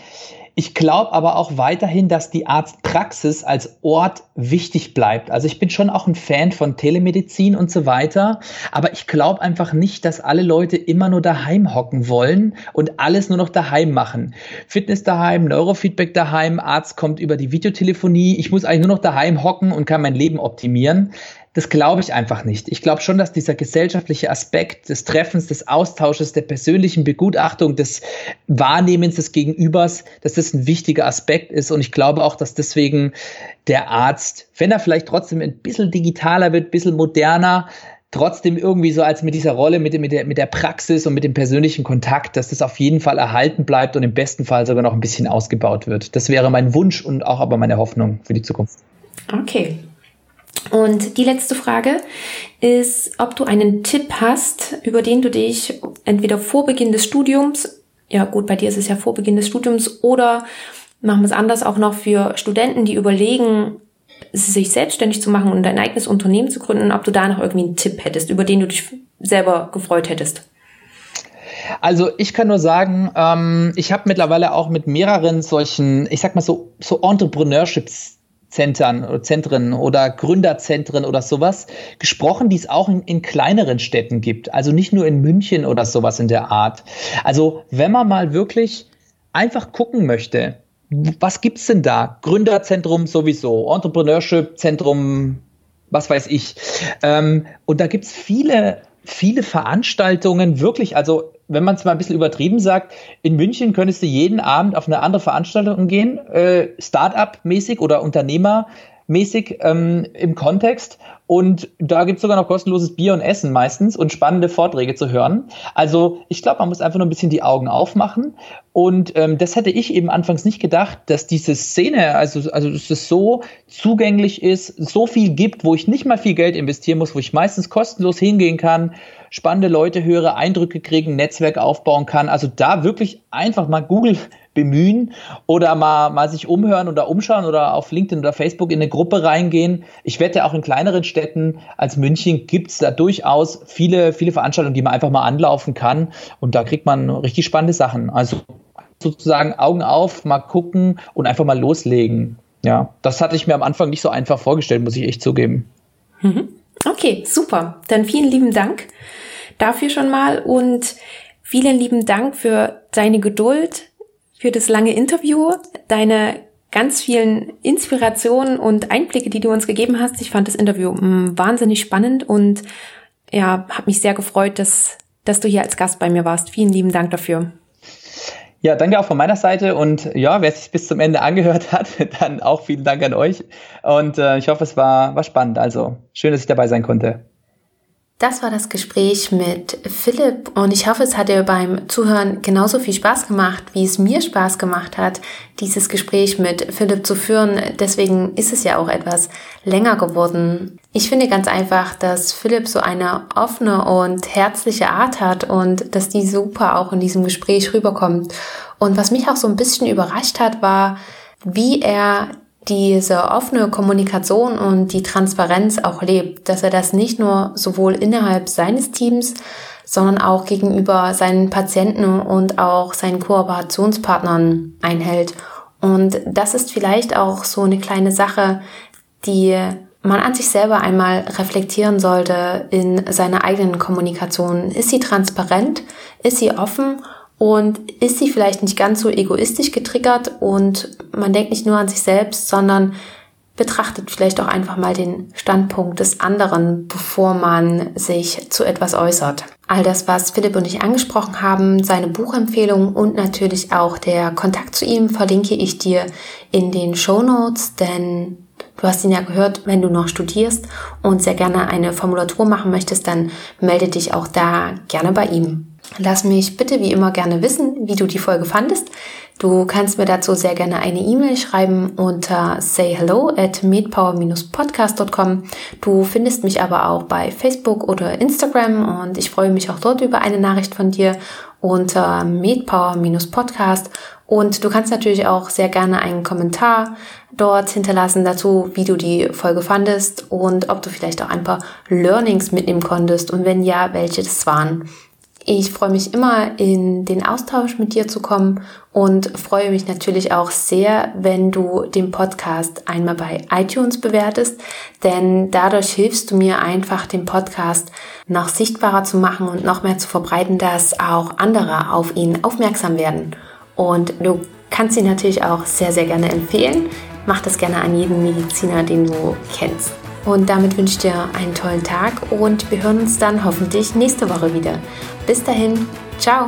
Ich glaube aber auch weiterhin, dass die Arztpraxis als Ort wichtig bleibt. Also ich bin schon auch ein Fan von Telemedizin und so weiter, aber ich glaube einfach nicht, dass alle Leute immer nur daheim hocken wollen und alles nur noch daheim machen. Fitness daheim, Neurofeedback daheim, Arzt kommt über die Videotelefonie. Ich muss eigentlich nur noch daheim hocken und kann mein Leben optimieren das glaube ich einfach nicht. Ich glaube schon, dass dieser gesellschaftliche Aspekt des Treffens, des Austausches, der persönlichen Begutachtung, des Wahrnehmens des Gegenübers, dass das ein wichtiger Aspekt ist. Und ich glaube auch, dass deswegen der Arzt, wenn er vielleicht trotzdem ein bisschen digitaler wird, ein bisschen moderner, trotzdem irgendwie so als mit dieser Rolle, mit, mit, der, mit der Praxis und mit dem persönlichen Kontakt, dass das auf jeden Fall erhalten bleibt und im besten Fall sogar noch ein bisschen ausgebaut wird. Das wäre mein Wunsch und auch aber meine Hoffnung für die Zukunft. Okay, und die letzte Frage ist, ob du einen Tipp hast, über den du dich entweder vor Beginn des Studiums, ja gut, bei dir ist es ja vor Beginn des Studiums, oder machen wir es anders auch noch für Studenten, die überlegen, sich selbstständig zu machen und ein eigenes Unternehmen zu gründen, ob du da noch irgendwie einen Tipp hättest, über den du dich selber gefreut hättest. Also ich kann nur sagen, ähm, ich habe mittlerweile auch mit mehreren solchen, ich sag mal so, so Entrepreneurships Zentren oder Zentren oder Gründerzentren oder sowas gesprochen, die es auch in, in, kleineren Städten gibt. Also nicht nur in München oder sowas in der Art. Also wenn man mal wirklich einfach gucken möchte, was gibt's denn da? Gründerzentrum sowieso, Entrepreneurship-Zentrum, was weiß ich. Ähm, und da gibt's viele, viele Veranstaltungen, wirklich, also wenn man es mal ein bisschen übertrieben sagt, in München könntest du jeden Abend auf eine andere Veranstaltung gehen, äh, Start-up-mäßig oder Unternehmer-mäßig ähm, im Kontext. Und da gibt es sogar noch kostenloses Bier und Essen meistens und spannende Vorträge zu hören. Also ich glaube, man muss einfach nur ein bisschen die Augen aufmachen. Und ähm, das hätte ich eben anfangs nicht gedacht, dass diese Szene, also, also dass es so zugänglich ist, so viel gibt, wo ich nicht mal viel Geld investieren muss, wo ich meistens kostenlos hingehen kann spannende Leute höre, Eindrücke kriegen, Netzwerk aufbauen kann. Also da wirklich einfach mal Google bemühen oder mal, mal sich umhören oder umschauen oder auf LinkedIn oder Facebook in eine Gruppe reingehen. Ich wette, auch in kleineren Städten als München gibt es da durchaus viele, viele Veranstaltungen, die man einfach mal anlaufen kann. Und da kriegt man richtig spannende Sachen. Also sozusagen Augen auf, mal gucken und einfach mal loslegen. Ja, das hatte ich mir am Anfang nicht so einfach vorgestellt, muss ich echt zugeben. Mhm. Okay, super. Dann vielen lieben Dank dafür schon mal und vielen lieben Dank für deine Geduld, für das lange Interview, deine ganz vielen Inspirationen und Einblicke, die du uns gegeben hast. Ich fand das Interview mm, wahnsinnig spannend und ja, habe mich sehr gefreut, dass, dass du hier als Gast bei mir warst. Vielen lieben Dank dafür. Ja, danke auch von meiner Seite und ja, wer sich bis zum Ende angehört hat, dann auch vielen Dank an euch und äh, ich hoffe, es war, war spannend. Also schön, dass ich dabei sein konnte. Das war das Gespräch mit Philipp und ich hoffe, es hat dir beim Zuhören genauso viel Spaß gemacht, wie es mir Spaß gemacht hat, dieses Gespräch mit Philipp zu führen. Deswegen ist es ja auch etwas länger geworden. Ich finde ganz einfach, dass Philipp so eine offene und herzliche Art hat und dass die super auch in diesem Gespräch rüberkommt. Und was mich auch so ein bisschen überrascht hat, war, wie er diese offene Kommunikation und die Transparenz auch lebt, dass er das nicht nur sowohl innerhalb seines Teams, sondern auch gegenüber seinen Patienten und auch seinen Kooperationspartnern einhält. Und das ist vielleicht auch so eine kleine Sache, die man an sich selber einmal reflektieren sollte in seiner eigenen Kommunikation. Ist sie transparent? Ist sie offen? Und ist sie vielleicht nicht ganz so egoistisch getriggert und man denkt nicht nur an sich selbst, sondern betrachtet vielleicht auch einfach mal den Standpunkt des anderen, bevor man sich zu etwas äußert. All das, was Philipp und ich angesprochen haben, seine Buchempfehlung und natürlich auch der Kontakt zu ihm verlinke ich dir in den Show Notes, denn Du hast ihn ja gehört, wenn du noch studierst und sehr gerne eine Formulatur machen möchtest, dann melde dich auch da gerne bei ihm. Lass mich bitte wie immer gerne wissen, wie du die Folge fandest. Du kannst mir dazu sehr gerne eine E-Mail schreiben unter sayhello at medpower-podcast.com. Du findest mich aber auch bei Facebook oder Instagram und ich freue mich auch dort über eine Nachricht von dir unter medpower-podcast. Und du kannst natürlich auch sehr gerne einen Kommentar dort hinterlassen dazu, wie du die Folge fandest und ob du vielleicht auch ein paar Learnings mitnehmen konntest und wenn ja, welche das waren. Ich freue mich immer, in den Austausch mit dir zu kommen und freue mich natürlich auch sehr, wenn du den Podcast einmal bei iTunes bewertest, denn dadurch hilfst du mir einfach, den Podcast noch sichtbarer zu machen und noch mehr zu verbreiten, dass auch andere auf ihn aufmerksam werden. Und du kannst ihn natürlich auch sehr, sehr gerne empfehlen. Mach das gerne an jeden Mediziner, den du kennst. Und damit wünsche ich dir einen tollen Tag und wir hören uns dann hoffentlich nächste Woche wieder. Bis dahin, ciao!